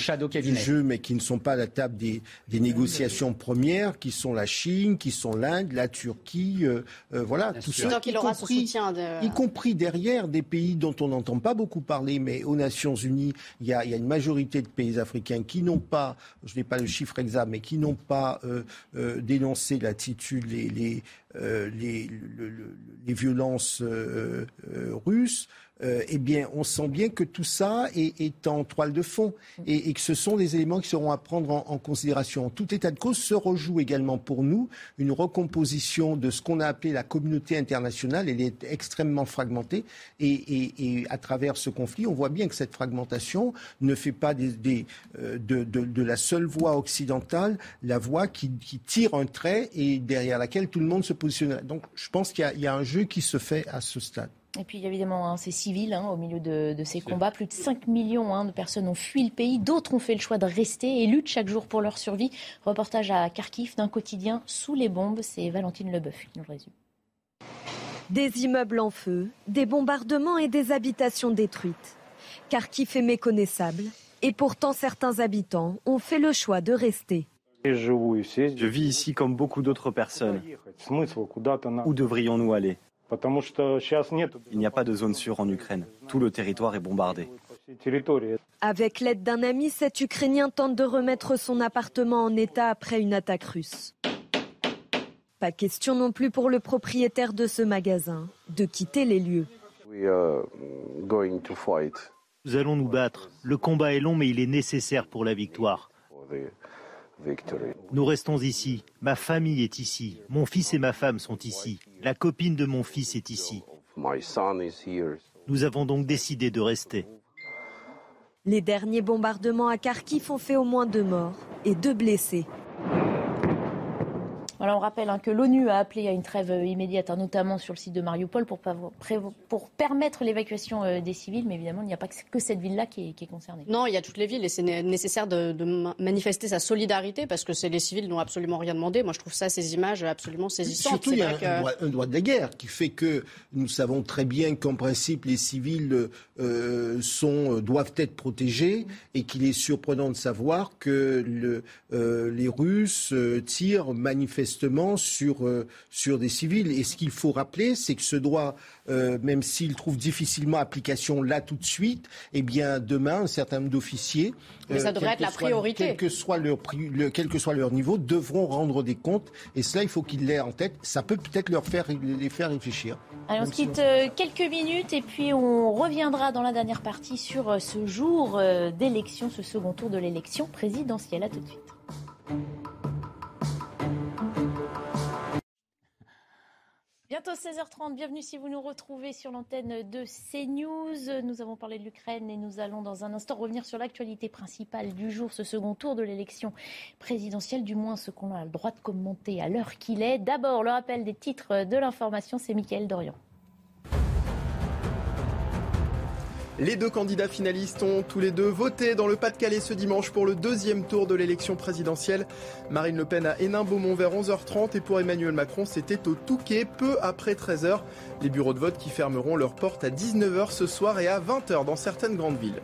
du jeu, mais qui ne sont pas à la table des, des négociations premières, qui sont la Chine, qui sont l'Inde, la Turquie, euh, euh, voilà, tout ça. Y, compris, y compris derrière des pays dont on n'entend pas beaucoup parler, mais aux Nations Unies, il y a, y a, une majorité de pays africains qui n'ont pas, je n'ai pas le chiffre exact, mais qui n'ont pas dénoncé l'attitude, les, les euh, les, les, violences euh, euh, russes, euh, eh bien, on sent bien que tout ça est, en toile de fond et, que ce sont des éléments qui seront à prendre en, considération. tout état de cause se rejoue également pour nous une recomposition de ce qu'on a appelé la communauté internationale. Elle est extrêmement fragmentée et, à travers ce conflit, on voit bien que cette fragmentation ne fait pas euh, de, la seule voie occidentale la voie qui, tire un trait et derrière laquelle tout le monde se positionne. Donc, je pense qu'il y a un jeu qui se fait à ce stade. Et puis évidemment, hein, c'est civil hein, au milieu de, ces combats. Plus de 5 millions hein, de personnes ont fui le pays. D'autres ont fait le choix de rester et luttent chaque jour pour leur survie. Reportage à Kharkiv d'un quotidien sous les bombes. C'est Valentine Leboeuf qui nous le résume. Des immeubles en feu, des bombardements et des habitations détruites. Kharkiv est méconnaissable et pourtant certains habitants ont fait le choix de rester. Je vis ici comme beaucoup d'autres personnes. Où devrions-nous aller? Il n'y a pas de zone sûre en Ukraine. Tout le territoire est bombardé. Avec l'aide d'un ami, cet Ukrainien tente de remettre son appartement en état après une attaque russe. Pas question non plus pour le propriétaire de ce magasin de quitter les lieux. Nous allons nous battre. Le combat est long, mais il est nécessaire pour la victoire. Nous restons ici. Ma famille est ici. Mon fils et ma femme sont ici. La copine de mon fils est ici. Nous avons donc décidé de rester. Les derniers bombardements à Kharkiv ont fait au moins deux morts et deux blessés on rappelle hein, que l'ONU a appelé à une trêve euh, immédiate, hein, notamment sur le site de Mariupol, pour, pour permettre l'évacuation euh, des civils. Mais évidemment, il n'y a pas que cette ville-là qui, est concernée. Non, il y a toutes les villes et c'est nécessaire de, manifester sa solidarité parce que c'est les civils n'ont absolument rien demandé. Moi, je trouve ça, ces images absolument saisissantes. Surtout, il y a un, droit, de la guerre qui fait que nous savons très bien qu'en principe, les civils euh, sont, doivent être protégés et qu'il est surprenant de savoir que le, les Russes tirent manifestement sur, euh, sur des civils. Et ce qu'il faut rappeler, c'est que ce droit, euh, même s'il trouve difficilement application là tout de suite, eh bien demain, un certain nombre d'officiers, euh, quel que soit leur quel que soit leur niveau, devront rendre des comptes. Et cela, il faut qu'ils l'aient en tête. Ça peut peut-être leur faire les faire réfléchir. Allez, on se quitte quelques minutes et puis on reviendra dans la dernière partie sur ce jour d'élection, ce second tour de l'élection présidentielle. À tout de suite. Bientôt 16h30, bienvenue si vous nous retrouvez sur l'antenne de CNews. Nous avons parlé de l'Ukraine et nous allons dans un instant revenir sur l'actualité principale du jour, ce second tour de l'élection présidentielle, du moins ce qu'on a le droit de commenter à l'heure qu'il est. D'abord, le rappel des titres de l'information, c'est Mickaël Dorian. Les deux candidats finalistes ont tous les deux voté dans le Pas-de-Calais ce dimanche pour le deuxième tour de l'élection présidentielle. Marine Le Pen à Hénin-Beaumont vers 11h30 et pour Emmanuel Macron, c'était au Touquet peu après 13h. Les bureaux de vote qui fermeront leurs portes à 19h ce soir et à 20h dans certaines grandes villes.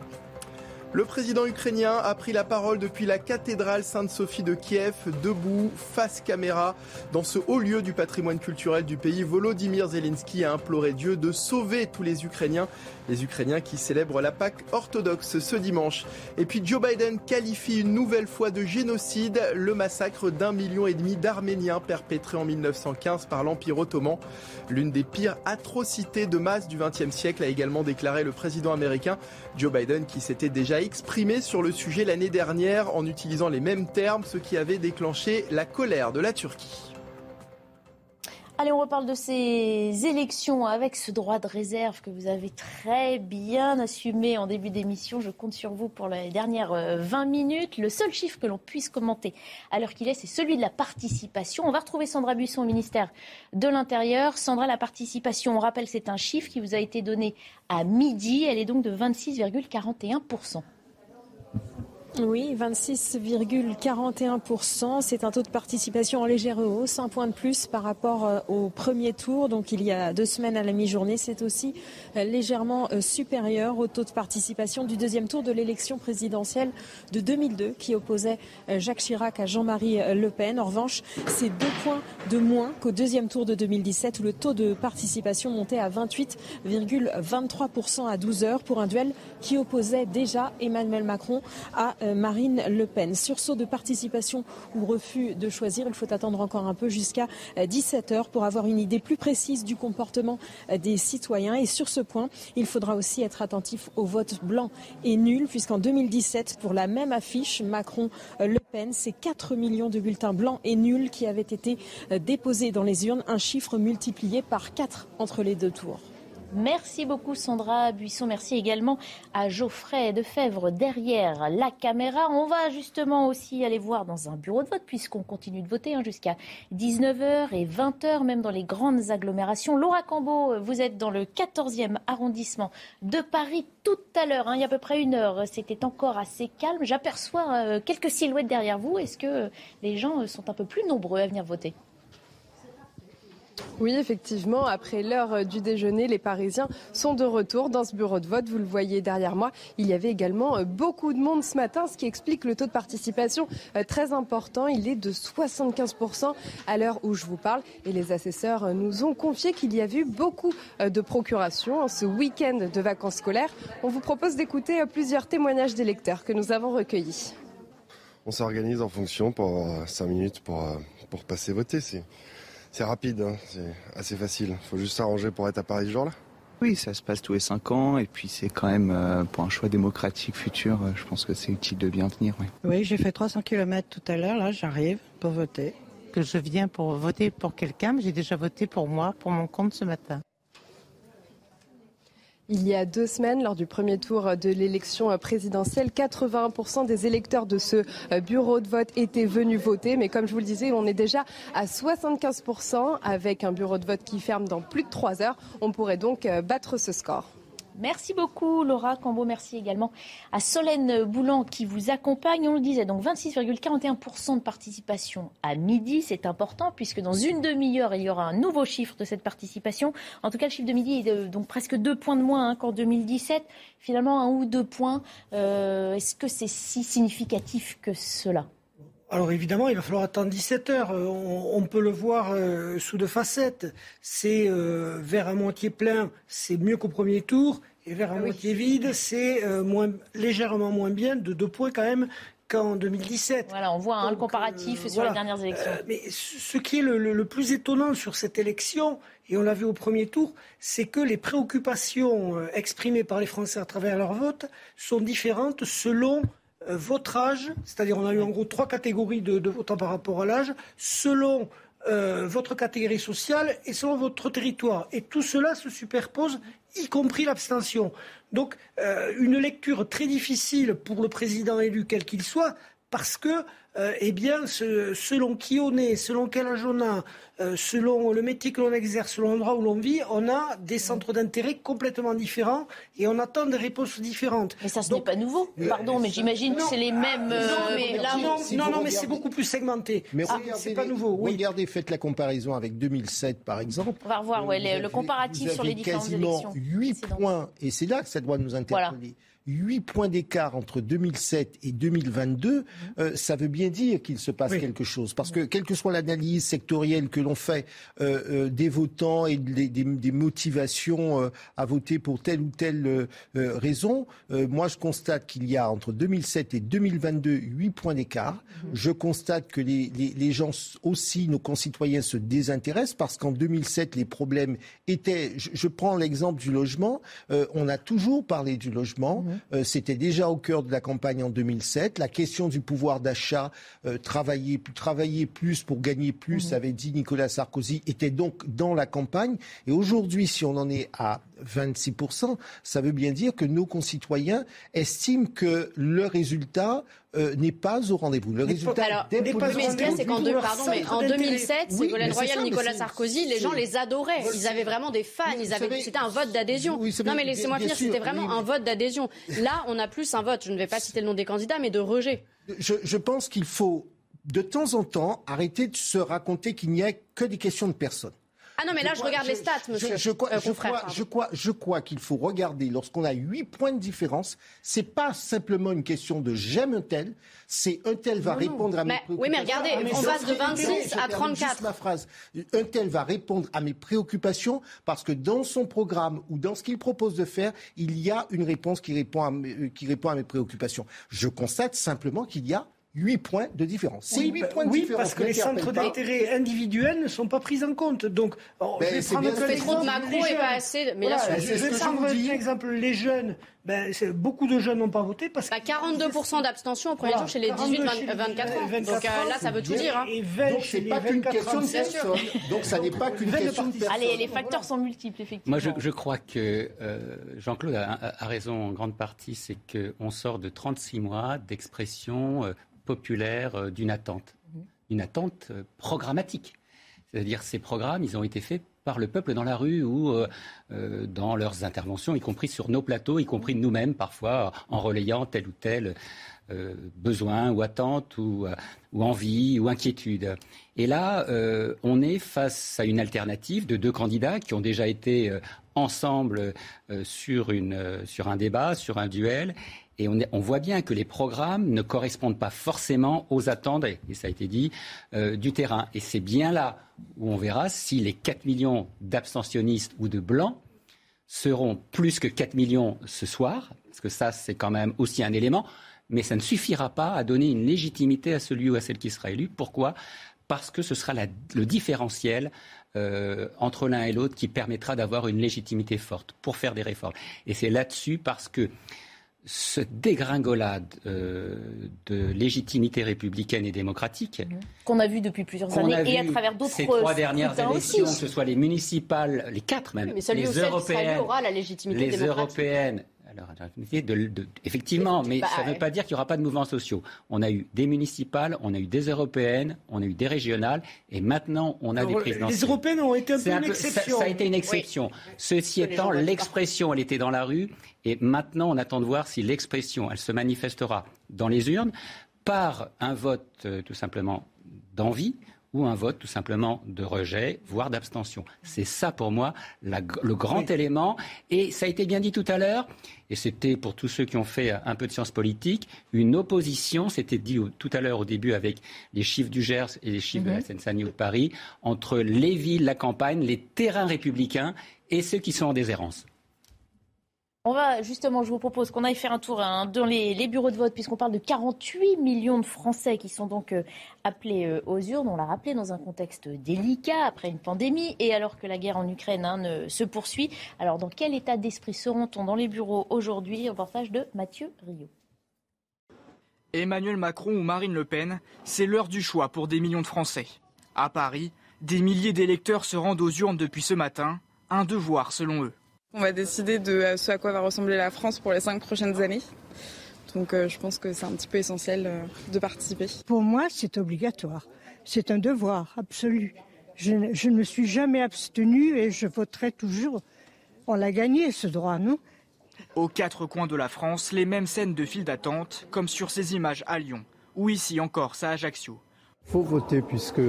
Le président ukrainien a pris la parole depuis la cathédrale Sainte-Sophie de Kiev, debout, face caméra. Dans ce haut lieu du patrimoine culturel du pays, Volodymyr Zelensky a imploré Dieu de sauver tous les Ukrainiens. Les Ukrainiens qui célèbrent la Pâque orthodoxe ce dimanche. Et puis Joe Biden qualifie une nouvelle fois de génocide le massacre d'un million et demi d'Arméniens perpétré en 1915 par l'Empire ottoman. L'une des pires atrocités de masse du XXe siècle a également déclaré le président américain Joe Biden qui s'était déjà exprimé sur le sujet l'année dernière en utilisant les mêmes termes, ce qui avait déclenché la colère de la Turquie. Allez, on reparle de ces élections avec ce droit de réserve que vous avez très bien assumé en début d'émission. Je compte sur vous pour les dernières 20 euh, minutes. Le seul chiffre que l'on puisse commenter à l'heure qu'il est, c'est celui de la participation. On va retrouver Sandra Buisson au ministère de l'Intérieur. Sandra, la participation, on rappelle, c'est un chiffre qui vous a été donné à midi. Elle est donc de 26,41%. Oui, 26,41%. C'est un taux de participation en légère hausse, un point de plus par rapport euh, au premier tour. Donc il y a deux semaines à la mi-journée. C'est aussi euh, légèrement euh, supérieur au taux de participation du deuxième tour de l'élection présidentielle de 2002 qui opposait Jacques Chirac à Jean-Marie Le Pen. En revanche, c'est deux points de moins qu'au deuxième tour de 2017 où le taux de participation montait à 28,23% à 12 heures pour un duel qui opposait déjà Emmanuel Macron à Marine Le Pen. Sursaut de participation ou refus de choisir, il faut attendre encore un peu jusqu'à 17 euh, heures pour avoir une idée plus précise du comportement euh, des citoyens. Et sur ce point, il faudra aussi être attentif au vote blanc et nul, puisqu'en 2017, pour la même affiche, Macron-Le Pen, c'est 4 millions de bulletins blancs et nuls qui avaient été déposés dans les urnes, un chiffre multiplié par 4 entre les deux tours. Merci beaucoup Sandra Buisson. Merci également à Geoffrey Defebvre derrière la caméra. On va justement aussi aller voir dans un bureau de vote puisqu'on continue de voter hein, jusqu'à 19h et 20h, même dans les grandes agglomérations. Laura Cambeau, vous êtes dans le 14e arrondissement de Paris tout à l'heure, hein, il y a à peu près une heure. C'était encore assez calme. J'aperçois euh, quelques silhouettes derrière vous. Est-ce que les gens sont un peu plus nombreux à venir voter? Oui, effectivement, après l'heure euh, du déjeuner, les Parisiens sont de retour dans ce bureau de vote. Vous le voyez derrière moi. Il y avait également euh, beaucoup de monde ce matin, ce qui explique le taux de participation euh, très important. Il est de 75% à l'heure où je vous parle. Et les assesseurs nous ont confié qu'il y a eu beaucoup de procurations ce week-end de vacances scolaires. On vous propose d'écouter plusieurs témoignages d'électeurs que nous avons recueillis. On s'organise en fonction pour 5 minutes pour, pour passer voter. C'est rapide, hein, c'est assez facile. Il faut juste s'arranger pour être à Paris ce jour-là. Oui, ça se passe tous les 5 ans et puis c'est quand même euh, pour un choix démocratique futur, euh, je pense que c'est utile de bien tenir. Oui, oui j'ai fait 300 km tout à l'heure, là j'arrive pour voter. Que je viens pour voter pour quelqu'un, mais j'ai déjà voté pour moi, pour mon compte ce matin. Il y a deux semaines, lors du premier tour de l'élection présidentielle, 81% des électeurs de ce euh, bureau de vote étaient venus voter. Mais comme je vous le disais, on est déjà à 75% avec un bureau de vote qui ferme dans plus de trois heures. On pourrait donc euh, battre ce score. Merci beaucoup Laura Cambo. Merci également à Solène Boulan qui vous accompagne. On le disait, donc 26,41% de participation à midi. C'est important puisque dans une demi-heure, il y aura un nouveau chiffre de cette participation. En tout cas, le chiffre de midi est donc presque deux points de moins hein, qu'en 2017. Finalement, un ou deux points. Euh, est-ce que c'est si significatif que cela? Alors évidemment, il va falloir attendre 17 heures. Euh, on, peut le voir euh, sous deux facettes. C'est euh, vers à moitié plein, c'est mieux qu'au premier tour. Et vers à ah moitié vide, c'est légèrement moins bien, de deux points quand même qu'en 2017. Voilà, on voit un hein, le comparatif sur les dernières élections. mais ce qui est le, plus étonnant sur cette élection, et on l'a vu au premier tour, c'est que les préoccupations exprimées par les Français à travers leur vote sont différentes selon votre âge, c'est-à-dire on a eu en gros trois catégories de, votants par rapport à l'âge, selon euh, votre catégorie sociale et selon votre territoire. Et tout cela se superpose, y compris l'abstention. Donc euh, une lecture très difficile pour le président élu, quel qu'il soit, parce que euh, eh bien, selon qui on est, selon quel âge on a, euh, selon le métier que l'on exerce, selon l'endroit où l'on vit, on a des centres d'intérêt complètement différents et on attend des réponses différentes. Mais ça, ce n'est pas nouveau. Pardon, mais j'imagine que c'est les mêmes. non, mais là, non, non, mais c'est beaucoup plus segmenté. Mais ah, c'est pas nouveau. Oui. Regardez, faites la comparaison avec 2007, par exemple. On va revoir ouais, le, comparatif sur les différentes élections. 8 points, et c'est là que ça doit nous interpeller. 8 points d'écart entre 2007 et 2022, mhm. euh, ça veut bien dire qu'il se passe quelque chose. Parce que quelle que soit l'analyse sectorielle que l'on fait euh, euh, des votants et des, motivations à voter pour telle ou telle raison, moi je constate qu'il y a entre 2007 et 2022 8 points d'écart. Mhm. Je constate que les, les, gens aussi, nos concitoyens, se désintéressent parce qu'en 2007, les problèmes étaient... Je, je prends l'exemple du logement. on a toujours parlé du logement. Mhm. Euh, c'était déjà au cœur de la campagne en 2007. La question du pouvoir d'achat, euh, travailler, travailler plus pour gagner plus, mhm. avait dit Nicolas Sarkozy, était donc dans la campagne. Et aujourd'hui, si on en est à 26%, ça veut bien dire que nos concitoyens estiment que le résultat euh, n'est pas au rendez-vous. Le résultat alors, n'est pas mais ce qu'il y a, c'est qu'en en 2007, Ségolène Royal, Nicolas Sarkozy, les gens les adoraient. Ils avaient vraiment des fans. Ils avaient, c'était un vote d'adhésion. non, mais laissez-moi finir. C'était vraiment un vote d'adhésion. Là, on a plus un vote. Je ne vais pas citer le nom des candidats, mais de rejet. Je, je pense qu'il faut de temps en temps arrêter de se raconter qu'il n'y a que des questions de personnes. Ah non, mais là, je, regarde les stats, monsieur. Je, crois, euh, je crois, qu'il faut regarder, lorsqu'on a 8 points de différence, c'est pas simplement une question de j'aime un tel, c'est un tel va répondre à mes préoccupations. Oui, mais regardez, ah, on passe de 26 à 34. ma phrase. Un tel va répondre à mes préoccupations parce que dans son programme ou dans ce qu'il propose de faire, il y a une réponse qui répond à mes, euh, qui répond à mes préoccupations. Je constate simplement qu'il y a 8 points de différence. Oui, 8 points de oui parce que les centres d'intérêt individuels ne sont pas pris en compte. Donc, oh, je vais prendre fait trop de macro et pas assez. Mais là, je vais prendre exemple les jeunes. Ben, beaucoup de jeunes n'ont pas voté parce que. 42% bah, d'abstention au premier tour chez les 18-24 ans. Donc euh, là, ça veut tout dire. Hein. Donc c'est pas qu'une question de personne. Donc ça n'est pas qu'une question de personne. Allez, les facteurs sont multiples, effectivement. Moi, je, crois que euh, Jean-Claude a, raison en grande partie. C'est qu'on sort de 36 mois d'expression euh, populaire euh, d'une attente, mhm. une attente euh, programmatique. C'est-à-dire ces programmes, ils ont été faits par le peuple dans la rue ou euh, dans leurs interventions, y compris sur nos plateaux, y compris nous-mêmes parfois, en relayant tel ou tel besoin ou attente ou, ou, envie ou inquiétude. Et là, on est face à une alternative de deux candidats qui ont déjà été ensemble sur, une, sur un débat, sur un duel, et on, voit bien que les programmes ne correspondent pas forcément aux attentes, et ça a été dit, euh, du terrain. Et c'est bien là où on verra si les 4 millions d'abstentionnistes ou de blancs seront plus que 4 millions ce soir, parce que ça, c'est quand même aussi un élément, mais ça ne suffira pas à donner une légitimité à celui ou à celle qui sera élu. Pourquoi? Parce que ce sera le différentiel euh, entre l'un et l'autre qui permettra d'avoir une légitimité forte pour faire des réformes. Et c'est là-dessus parce que ce dégringolade euh, de légitimité républicaine et démocratique qu'on a vu depuis plusieurs années et à travers d'autres ces trois dernières élections, que ce soit les municipales, les quatre même, les européennes, aura la légitimité les européennes, alors, effectivement, mais ça ne veut pas dire qu'il n'y aura pas de mouvements sociaux. On a eu des municipales, on a eu des européennes, on a eu des régionales, et maintenant on a des présidentielles. Les européennes ont été un peu une exception. Ça, a été une exception. Ceci étant, l'expression, elle était dans la rue, et maintenant on attend de voir si l'expression, elle se manifestera dans les urnes par un vote euh, tout simplement d'envie ou un vote tout simplement de rejet, voire d'abstention. C'est ça pour moi le grand élément. Et ça a été bien dit tout à l'heure, et c'était pour tous ceux qui ont fait un peu de sciences politiques, une opposition, c'était dit tout à l'heure au début avec les chiffres du Gers et les chiffres de la mhm. seine de Paris, entre les villes, la campagne, les terrains républicains et ceux qui sont en déshérence. On va justement, je vous propose qu'on aille faire un tour hein, dans les, bureaux de vote, puisqu'on parle de 48 millions de Français qui sont donc euh, appelés euh, aux urnes. On l'a rappelé dans un contexte délicat, après une pandémie, et alors que la guerre en Ukraine hein, se poursuit. Alors, dans quel état d'esprit seront-on dans les bureaux aujourd'hui? Reportage de Mathieu Rio. Emmanuel Macron ou Marine Le Pen, c'est l'heure du choix pour des millions de Français. À Paris, des milliers d'électeurs se rendent aux urnes depuis ce matin, un devoir selon eux. On va décider de ce à quoi va ressembler la France pour les cinq prochaines années. Donc je pense que c'est un petit peu essentiel de participer. Pour moi, c'est obligatoire. C'est un devoir absolu. Je, ne me suis jamais abstenue et je voterai toujours. On l'a gagné ce droit, non? Aux quatre coins de la France, les mêmes scènes de file d'attente, comme sur ces images à Lyon, ou ici encore, à Ajaccio. Il faut voter puisque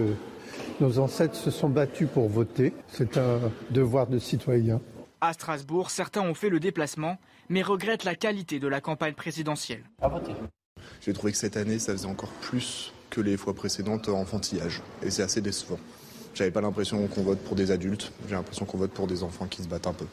nos ancêtres se sont battus pour voter. C'est un devoir de citoyen. À Strasbourg, certains ont fait le déplacement, mais regrettent la qualité de la campagne présidentielle. J'ai trouvé que cette année, ça faisait encore plus que les fois précédentes enfantillage. Et c'est assez décevant. J'avais pas l'impression qu'on vote pour des adultes, j'ai l'impression qu'on vote pour des enfants qui se battent un peu.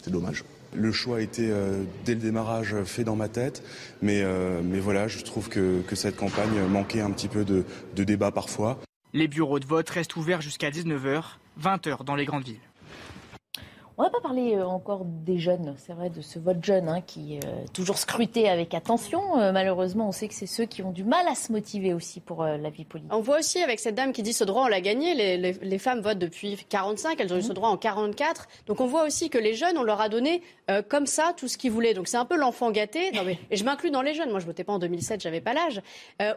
C'est dommage. Le choix a été euh, dès le démarrage fait dans ma tête, mais, euh, mais voilà, je trouve que, que, cette campagne manquait un petit peu de, de débat parfois. Les bureaux de vote restent ouverts jusqu'à 19h, 20h dans les grandes villes. On n'a pas parlé euh, encore des jeunes, c'est vrai, de ce vote jeune hein, qui est euh, toujours scruté avec attention. Euh, malheureusement, on sait que c'est ceux qui ont du mal à se motiver aussi pour la vie politique. On voit aussi avec cette dame qui dit ce droit, on l'a gagné. Les, femmes votent depuis 45, elles ont eu ce mmh. droit en 44. Donc on voit aussi que les jeunes, on leur a donné comme ça tout ce qu'ils voulaient. Donc c'est un peu l'enfant gâté. Et je m'inclus dans les jeunes. Moi, je votais pas en 2007, j'avais pas l'âge.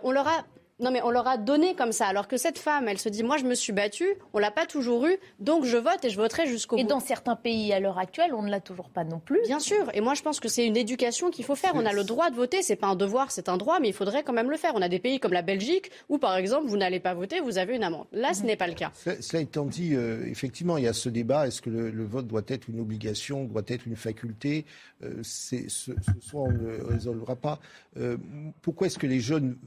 on leur a non, mais on leur a donné comme ça. Alors que cette femme, elle se dit, moi, je me suis battue, on l'a pas toujours eu, donc je vote et je voterai jusqu'au bout. Et dans certains pays à l'heure actuelle, on ne l'a toujours pas non plus. Bien sûr. Et moi, je pense que c'est une éducation qu'il faut faire. On a le droit de voter. C'est pas un devoir, c'est un droit, mais il faudrait quand même le faire. On a des pays comme la Belgique où, par exemple, vous n'allez pas voter, vous avez une amende. Là, ce mhm. n'est pas le cas. Cela étant dit, euh, effectivement, il y a ce débat. Est-ce que le, vote doit être une obligation, doit être une faculté euh, ce, ce, soir, on ne résolvera pas. Euh, pourquoi est-ce que les jeunes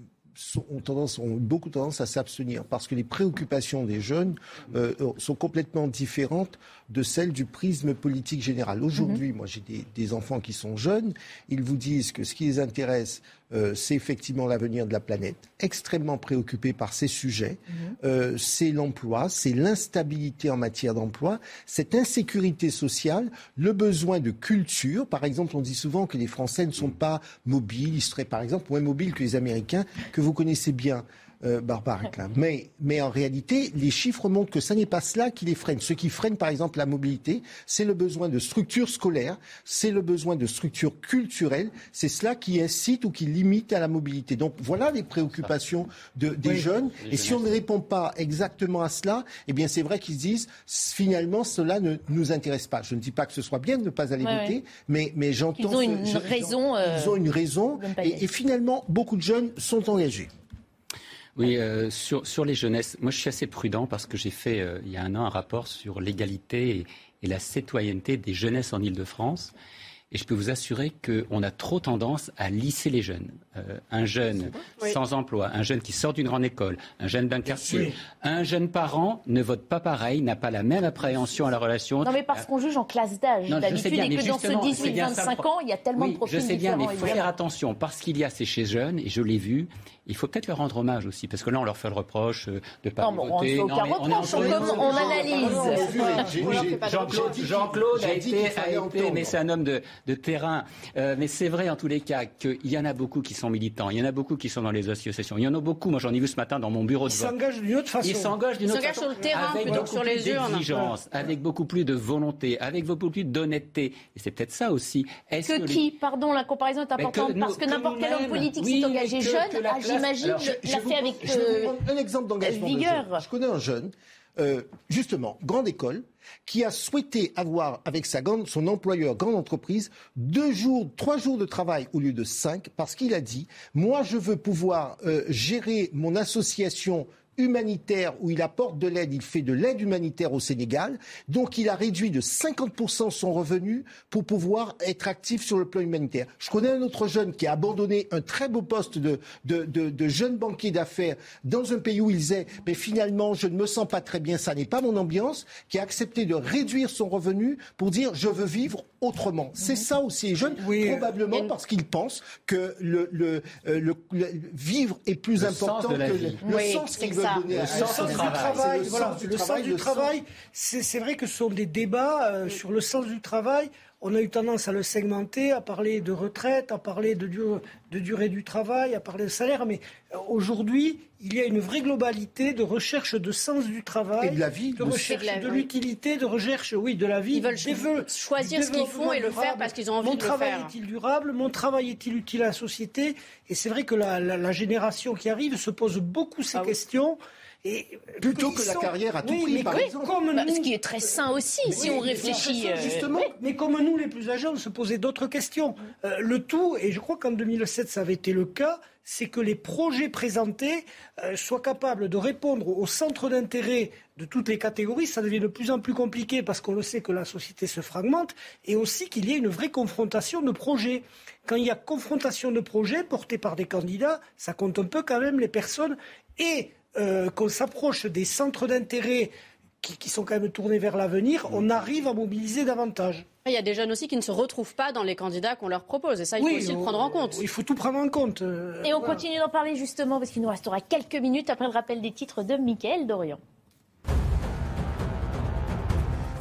ont, tendance, ont beaucoup tendance à s'abstenir parce que les préoccupations des jeunes euh, sont complètement différentes de celles du prisme politique général. Aujourd'hui, mhm. moi j'ai des, des, enfants qui sont jeunes, ils vous disent que ce qui les intéresse, euh, c'est effectivement l'avenir de la planète, extrêmement préoccupés par ces sujets. Mhm. Euh, c'est l'emploi, c'est l'instabilité en matière d'emploi, cette insécurité sociale, le besoin de culture. Par exemple, on dit souvent que les Français ne sont pas mobiles, ils seraient par exemple moins mobiles que les Américains, que vous connaissez bien. Euh, Barbara Mais, mais en réalité, les chiffres montrent que ce n'est pas cela qui les freine. Ce qui freine, par exemple, la mobilité, c'est le besoin de structures scolaires, c'est le besoin de structures culturelles, c'est cela qui incite ou qui limite à la mobilité. Donc voilà les préoccupations de, des jeunes. Et si on ne répond pas exactement à cela, eh bien c'est vrai qu'ils disent finalement cela ne nous intéresse pas. Je ne dis pas que ce soit bien de ne pas aller voter, mais, mais j'entends. Ils ont une raison. Ils ont une raison. et finalement, beaucoup de jeunes sont engagés. Oui, euh, sur, sur, les jeunesses, moi je suis assez prudent parce que j'ai fait euh, il y a un an un rapport sur l'égalité et, et, la citoyenneté des jeunesses en Ile-de-France. Et je peux vous assurer qu'on a trop tendance à lisser les jeunes. Euh, un jeune sans emploi, un jeune qui sort d'une grande école, un jeune d'un quartier, un jeune parent ne vote pas pareil, n'a pas la même appréhension à la relation. Non, mais parce qu'on juge en classe d'âge. D'habitude, et que dans ce 18-25 ans, il y a tellement de profils Je sais bien, mais il faut faire attention parce qu'il y a ces chez jeunes, et je l'ai vu, il faut peut-être leur rendre hommage aussi, parce que là, on leur fait le reproche euh, de ne pas voter. On ne reproche, on, on analyse. Jean-Claude a été, mais c'est un homme de, de terrain. Euh, mais c'est vrai, en tous les cas, qu'il y en a beaucoup qui sont militants, il y en a beaucoup qui sont dans les associations, il y en a beaucoup, moi j'en ai vu ce matin dans mon bureau de vote. Ils s'engagent d'une autre façon. Ils s'engagent d'une autre façon. sur le terrain avec plutôt que sur les urnes. Avec beaucoup plus de volonté, avec beaucoup plus d'honnêteté. Et c'est peut-être ça aussi. Est-ce que, qui, pardon, la comparaison est importante, parce que n'importe quel homme politique s'est engagé jeune, l'a fait avec un exemple d'engagement. Vigueur. Je connais un jeune, euh, justement, grande école, qui a souhaité avoir avec sa son employeur, grande entreprise, deux jours, trois jours de travail au lieu de cinq, parce qu'il a dit, moi je veux pouvoir euh, gérer mon association humanitaire où il apporte de l'aide, il fait de l'aide humanitaire au Sénégal. Donc il a réduit de 50% son revenu pour pouvoir être actif sur le plan humanitaire. Je connais un autre jeune qui a abandonné un très beau poste de, de, de, de jeune banquier d'affaires dans un pays où il disait mais finalement je ne me sens pas très bien, ça n'est pas mon ambiance, qui a accepté de réduire son revenu pour dire je veux vivre autrement. C'est ça aussi les jeunes, probablement parce qu'ils pensent que le, le, le, vivre est plus important que le, sens qu'ils veulent le sens du travail. Le sens du travail, c'est vrai que ce sont des débats euh, sur le sens du travail on a eu tendance à le segmenter, à parler de retraite, à parler de, de durée du travail, à parler de salaire. Mais euh, aujourd'hui, il y a une vraie globalité de recherche de sens du travail, et de la vie, de recherche de l'utilité, de recherche, oui, de la vie. Ils veulent choisir ce qu'ils font et le faire parce qu'ils ont envie mon de le faire. Mon travail est-il durable? Mon travail est-il utile à la société? Et c'est vrai que la, la, génération qui arrive se pose beaucoup ces ah questions. Et Plutôt que la carrière à tout oui, prix, mais par oui, exemple. Comme Bah, nous, ce qui est très sain aussi, Mais si oui, on réfléchit. euh, justement. oui. Mais comme nous, les plus âgés, on se posait d'autres questions. Euh, le tout, et je crois qu'en 2007, ça avait été le cas, c'est que les projets présentés euh, soient capables de répondre aux centres d'intérêt de toutes les catégories. Ça devient de plus en plus compliqué parce qu'on le sait que la société se fragmente et aussi qu'il y ait une vraie confrontation de projets. Quand il y a confrontation de projets portés par des candidats, ça compte un peu quand même les personnes et euh, qu'on s'approche des centres d'intérêt qui, qui, sont quand même tournés vers l'avenir, on arrive à mobiliser davantage. Il y a des jeunes aussi qui ne se retrouvent pas dans les candidats qu'on leur propose. Et ça, il oui, faut aussi on, le prendre en compte. Il faut tout prendre en compte. Euh, et on voilà. continue d'en parler justement parce qu'il nous restera quelques minutes après le rappel des titres de Mickaël Dorian.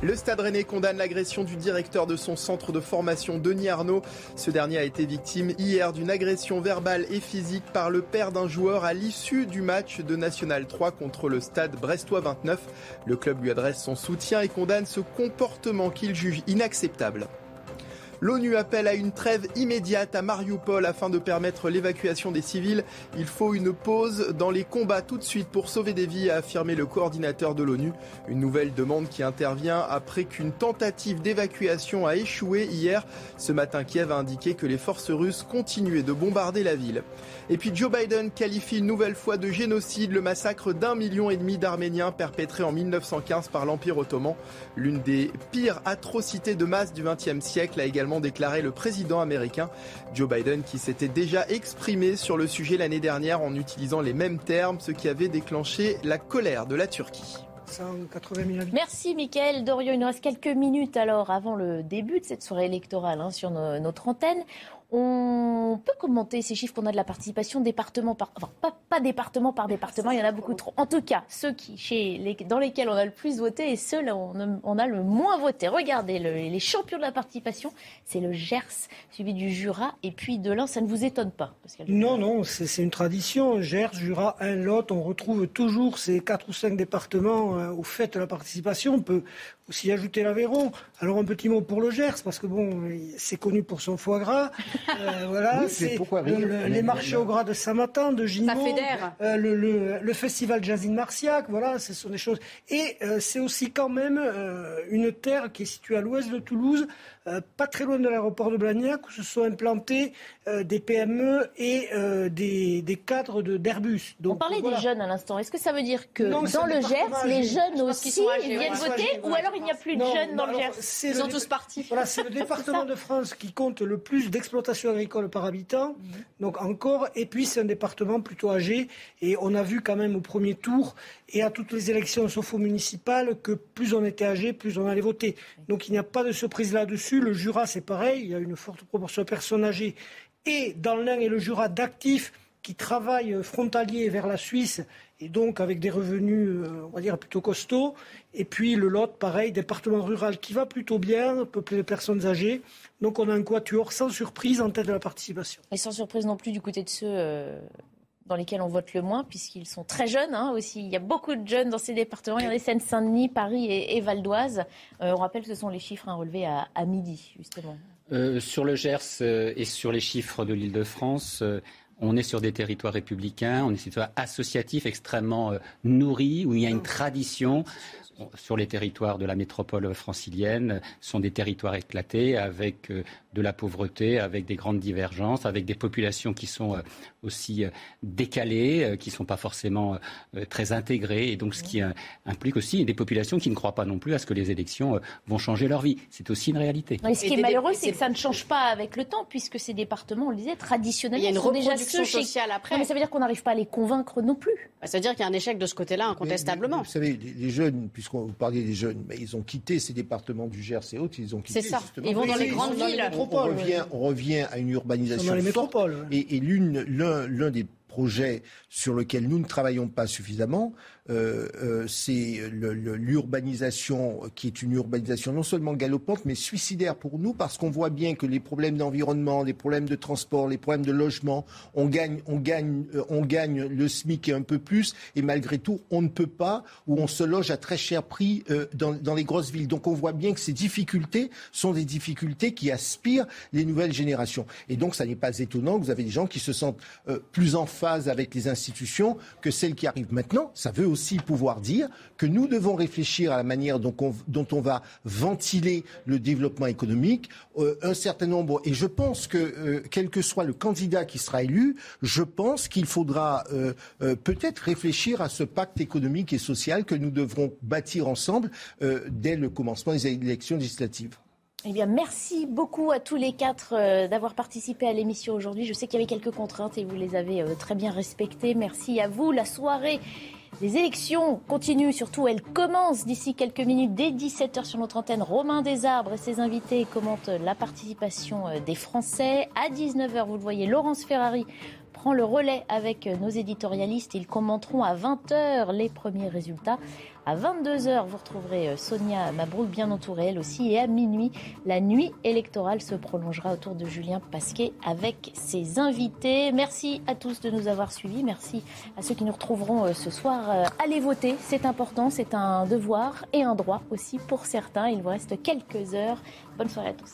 Le Stade Rennais condamne l'agression du directeur de son centre de formation, Denis Arnaud. Ce dernier a été victime hier d'une agression verbale et physique par le père d'un joueur à l'issue du match de National 3 contre le Stade Brestois 29. Le club lui adresse son soutien et condamne ce comportement qu'il juge inacceptable. L'ONU appelle à une trêve immédiate à Mariupol afin de permettre l'évacuation des civils. Il faut une pause dans les combats tout de suite pour sauver des vies, a affirmé le coordinateur de l'ONU. Une nouvelle demande qui intervient après qu'une tentative d'évacuation a échoué hier. Ce matin, Kiev a indiqué que les forces russes continuaient de bombarder la ville. Et puis Joe Biden qualifie une nouvelle fois de génocide le massacre d'un million et demi d'Arméniens perpétré en 1915 par l'Empire ottoman. L'une des pires atrocités de masse du XXe siècle a également déclaré le président américain Joe Biden qui s'était déjà exprimé sur le sujet l'année dernière en utilisant les mêmes termes, ce qui avait déclenché la colère de la Turquie. 180 000 habitants. Merci Mickaël Dorian. Il nous reste quelques minutes alors avant le début de cette soirée électorale hein, sur no, notre antenne. On peut commenter ces chiffres qu'on a de la participation département par, enfin pas, département par département, il y en a beaucoup trop. En tout cas, ceux qui, chez dans lesquels on a le plus voté et ceux là on, a le moins voté. Regardez, le, les champions de la participation, c'est le Gers, suivi du Jura et puis de l'Ain. Ça ne vous étonne pas Non, non, c'est une tradition. Gers, Jura, Ain, Lot, on retrouve toujours ces quatre ou cinq départements euh, au fait de la participation. Aussi ajouter l'Aveyron. Alors un petit mot pour le Gers, parce que bon, c'est connu pour son foie gras. Euh, voilà, Oui, c'est pourquoi le- rire le- les marchés au gras de Saint-Martin, de fédère. euh, le, le- le festival Jazzine Marciac, voilà, ce sont des choses. Et euh, c'est aussi quand même euh, une terre qui est située à l'ouest de Toulouse, euh, pas très loin de l'aéroport de Blagnac, où se sont implantés euh, des PME et euh, des, des cadres de- d'Airbus. On Donc, parlait voilà. des jeunes à l'instant. Est-ce que ça veut dire que Non, dans le Gers, les jeunes aussi viennent voter ou alors il n'y a plus de Non, jeunes dans le Gers c'est Ils le sont dé- tous partis. Voilà, c'est le département de France qui compte le plus d'exploitation agricole par habitant. Mhm. Donc encore, et puis c'est un département plutôt âgé. Et on a vu quand même au premier tour et à toutes les élections, sauf aux municipales, que plus on était âgé, plus on allait voter. Donc il n'y a pas de surprise là-dessus. Le Jura, c'est pareil. Il y a une forte proportion de personnes âgées. Et dans l'Ain et le Jura d'actifs qui travaillent frontaliers vers la Suisse et donc avec des revenus, euh, on va dire, plutôt costauds. Et puis le Lot, pareil, département rural qui va plutôt bien, peuplé de personnes âgées. Donc on a un quatuor sans surprise en tête de la participation. Et sans surprise non plus du côté de ceux euh, dans lesquels on vote le moins, puisqu'ils sont très jeunes hein, aussi. Il y a beaucoup de jeunes dans ces départements. Il y en a Seine-Saint-Denis, Paris et, et Val d'Oise. Euh, on rappelle que ce sont les chiffres à relever à, à midi, justement. Euh, sur le Gers euh, et sur les chiffres de l'Île-de-France, euh, on est sur des territoires républicains, on est sur des territoires associatifs extrêmement euh, nourris, où il y a une tradition. Sur les territoires de la métropole francilienne, ce sont des territoires éclatés avec euh, de la pauvreté, avec des grandes divergences, avec des populations qui sont euh, aussi décalées, qui ne sont pas forcément très intégrées, et donc ce qui implique aussi des populations qui ne croient pas non plus à ce que les élections vont changer leur vie. C'est aussi une réalité. Et ce qui est malheureux, c'est que ça ne change pas avec le temps, puisque ces départements, on le disait, traditionnellement, sont déjà chez- sociale après. Non, mais ça veut dire qu'on n'arrive pas à les convaincre non plus. Bah, Ça veut dire qu'il y a un échec de ce côté-là, incontestablement. Mais- mais Vous savez, les, les jeunes, puisqu'on vous parliez des jeunes, mais ils ont quitté ces départements du Gers et autres, ils ont quitté. C'est ça. justement. Ils vont dans les grandes sont dans les villes. métropoles, On, revient, on revient à une urbanisation dans les forte. métropoles. ouais. Et, et l'un des projets sur lequel nous ne travaillons pas suffisamment, c'est l'urbanisation qui est une urbanisation non seulement galopante, mais suicidaire pour nous, parce qu'on voit bien que les problèmes d'environnement, les problèmes de transport, les problèmes de logement, on gagne, on gagne, on gagne le SMIC et un peu plus, et malgré tout, on ne peut pas, ou on se loge à très cher prix dans, les grosses villes. Donc on voit bien que ces difficultés sont des difficultés qui aspirent les nouvelles générations. Et donc, ça n'est pas étonnant que vous avez des gens qui se sentent euh, plus en phase avec les institutions que celles qui arrivent maintenant. Ça veut aussi pouvoir dire que nous devons réfléchir à la manière dont on, dont on va ventiler le développement économique. Euh, un certain nombre, et je pense que euh, quel que soit le candidat qui sera élu, je pense qu'il faudra peut-être réfléchir à ce pacte économique et social que nous devrons bâtir ensemble dès le commencement des élections législatives. Eh bien, merci beaucoup à tous les quatre euh, d'avoir participé à l'émission aujourd'hui. Je sais qu'il y avait quelques contraintes et vous les avez euh, très bien respectées. Merci à vous. La soirée des élections continue, surtout elle commence d'ici quelques minutes, dès 17h sur notre antenne. Romain Desarbres et ses invités commentent la participation euh, des Français. À 19h, vous le voyez, Laurence Ferrari prend le relais avec nos éditorialistes. Ils commenteront à 20h les premiers résultats. À 22h, vous retrouverez euh, Sonia Mabrouk bien entourée elle aussi. Et à minuit, la nuit électorale se prolongera autour de Julien Pasquet avec ses invités. Merci à tous de nous avoir suivis. Merci à ceux qui nous retrouveront euh, ce soir. Euh, allez voter, c'est important, c'est un devoir et un droit aussi pour certains. Il vous reste quelques heures. Bonne soirée à tous.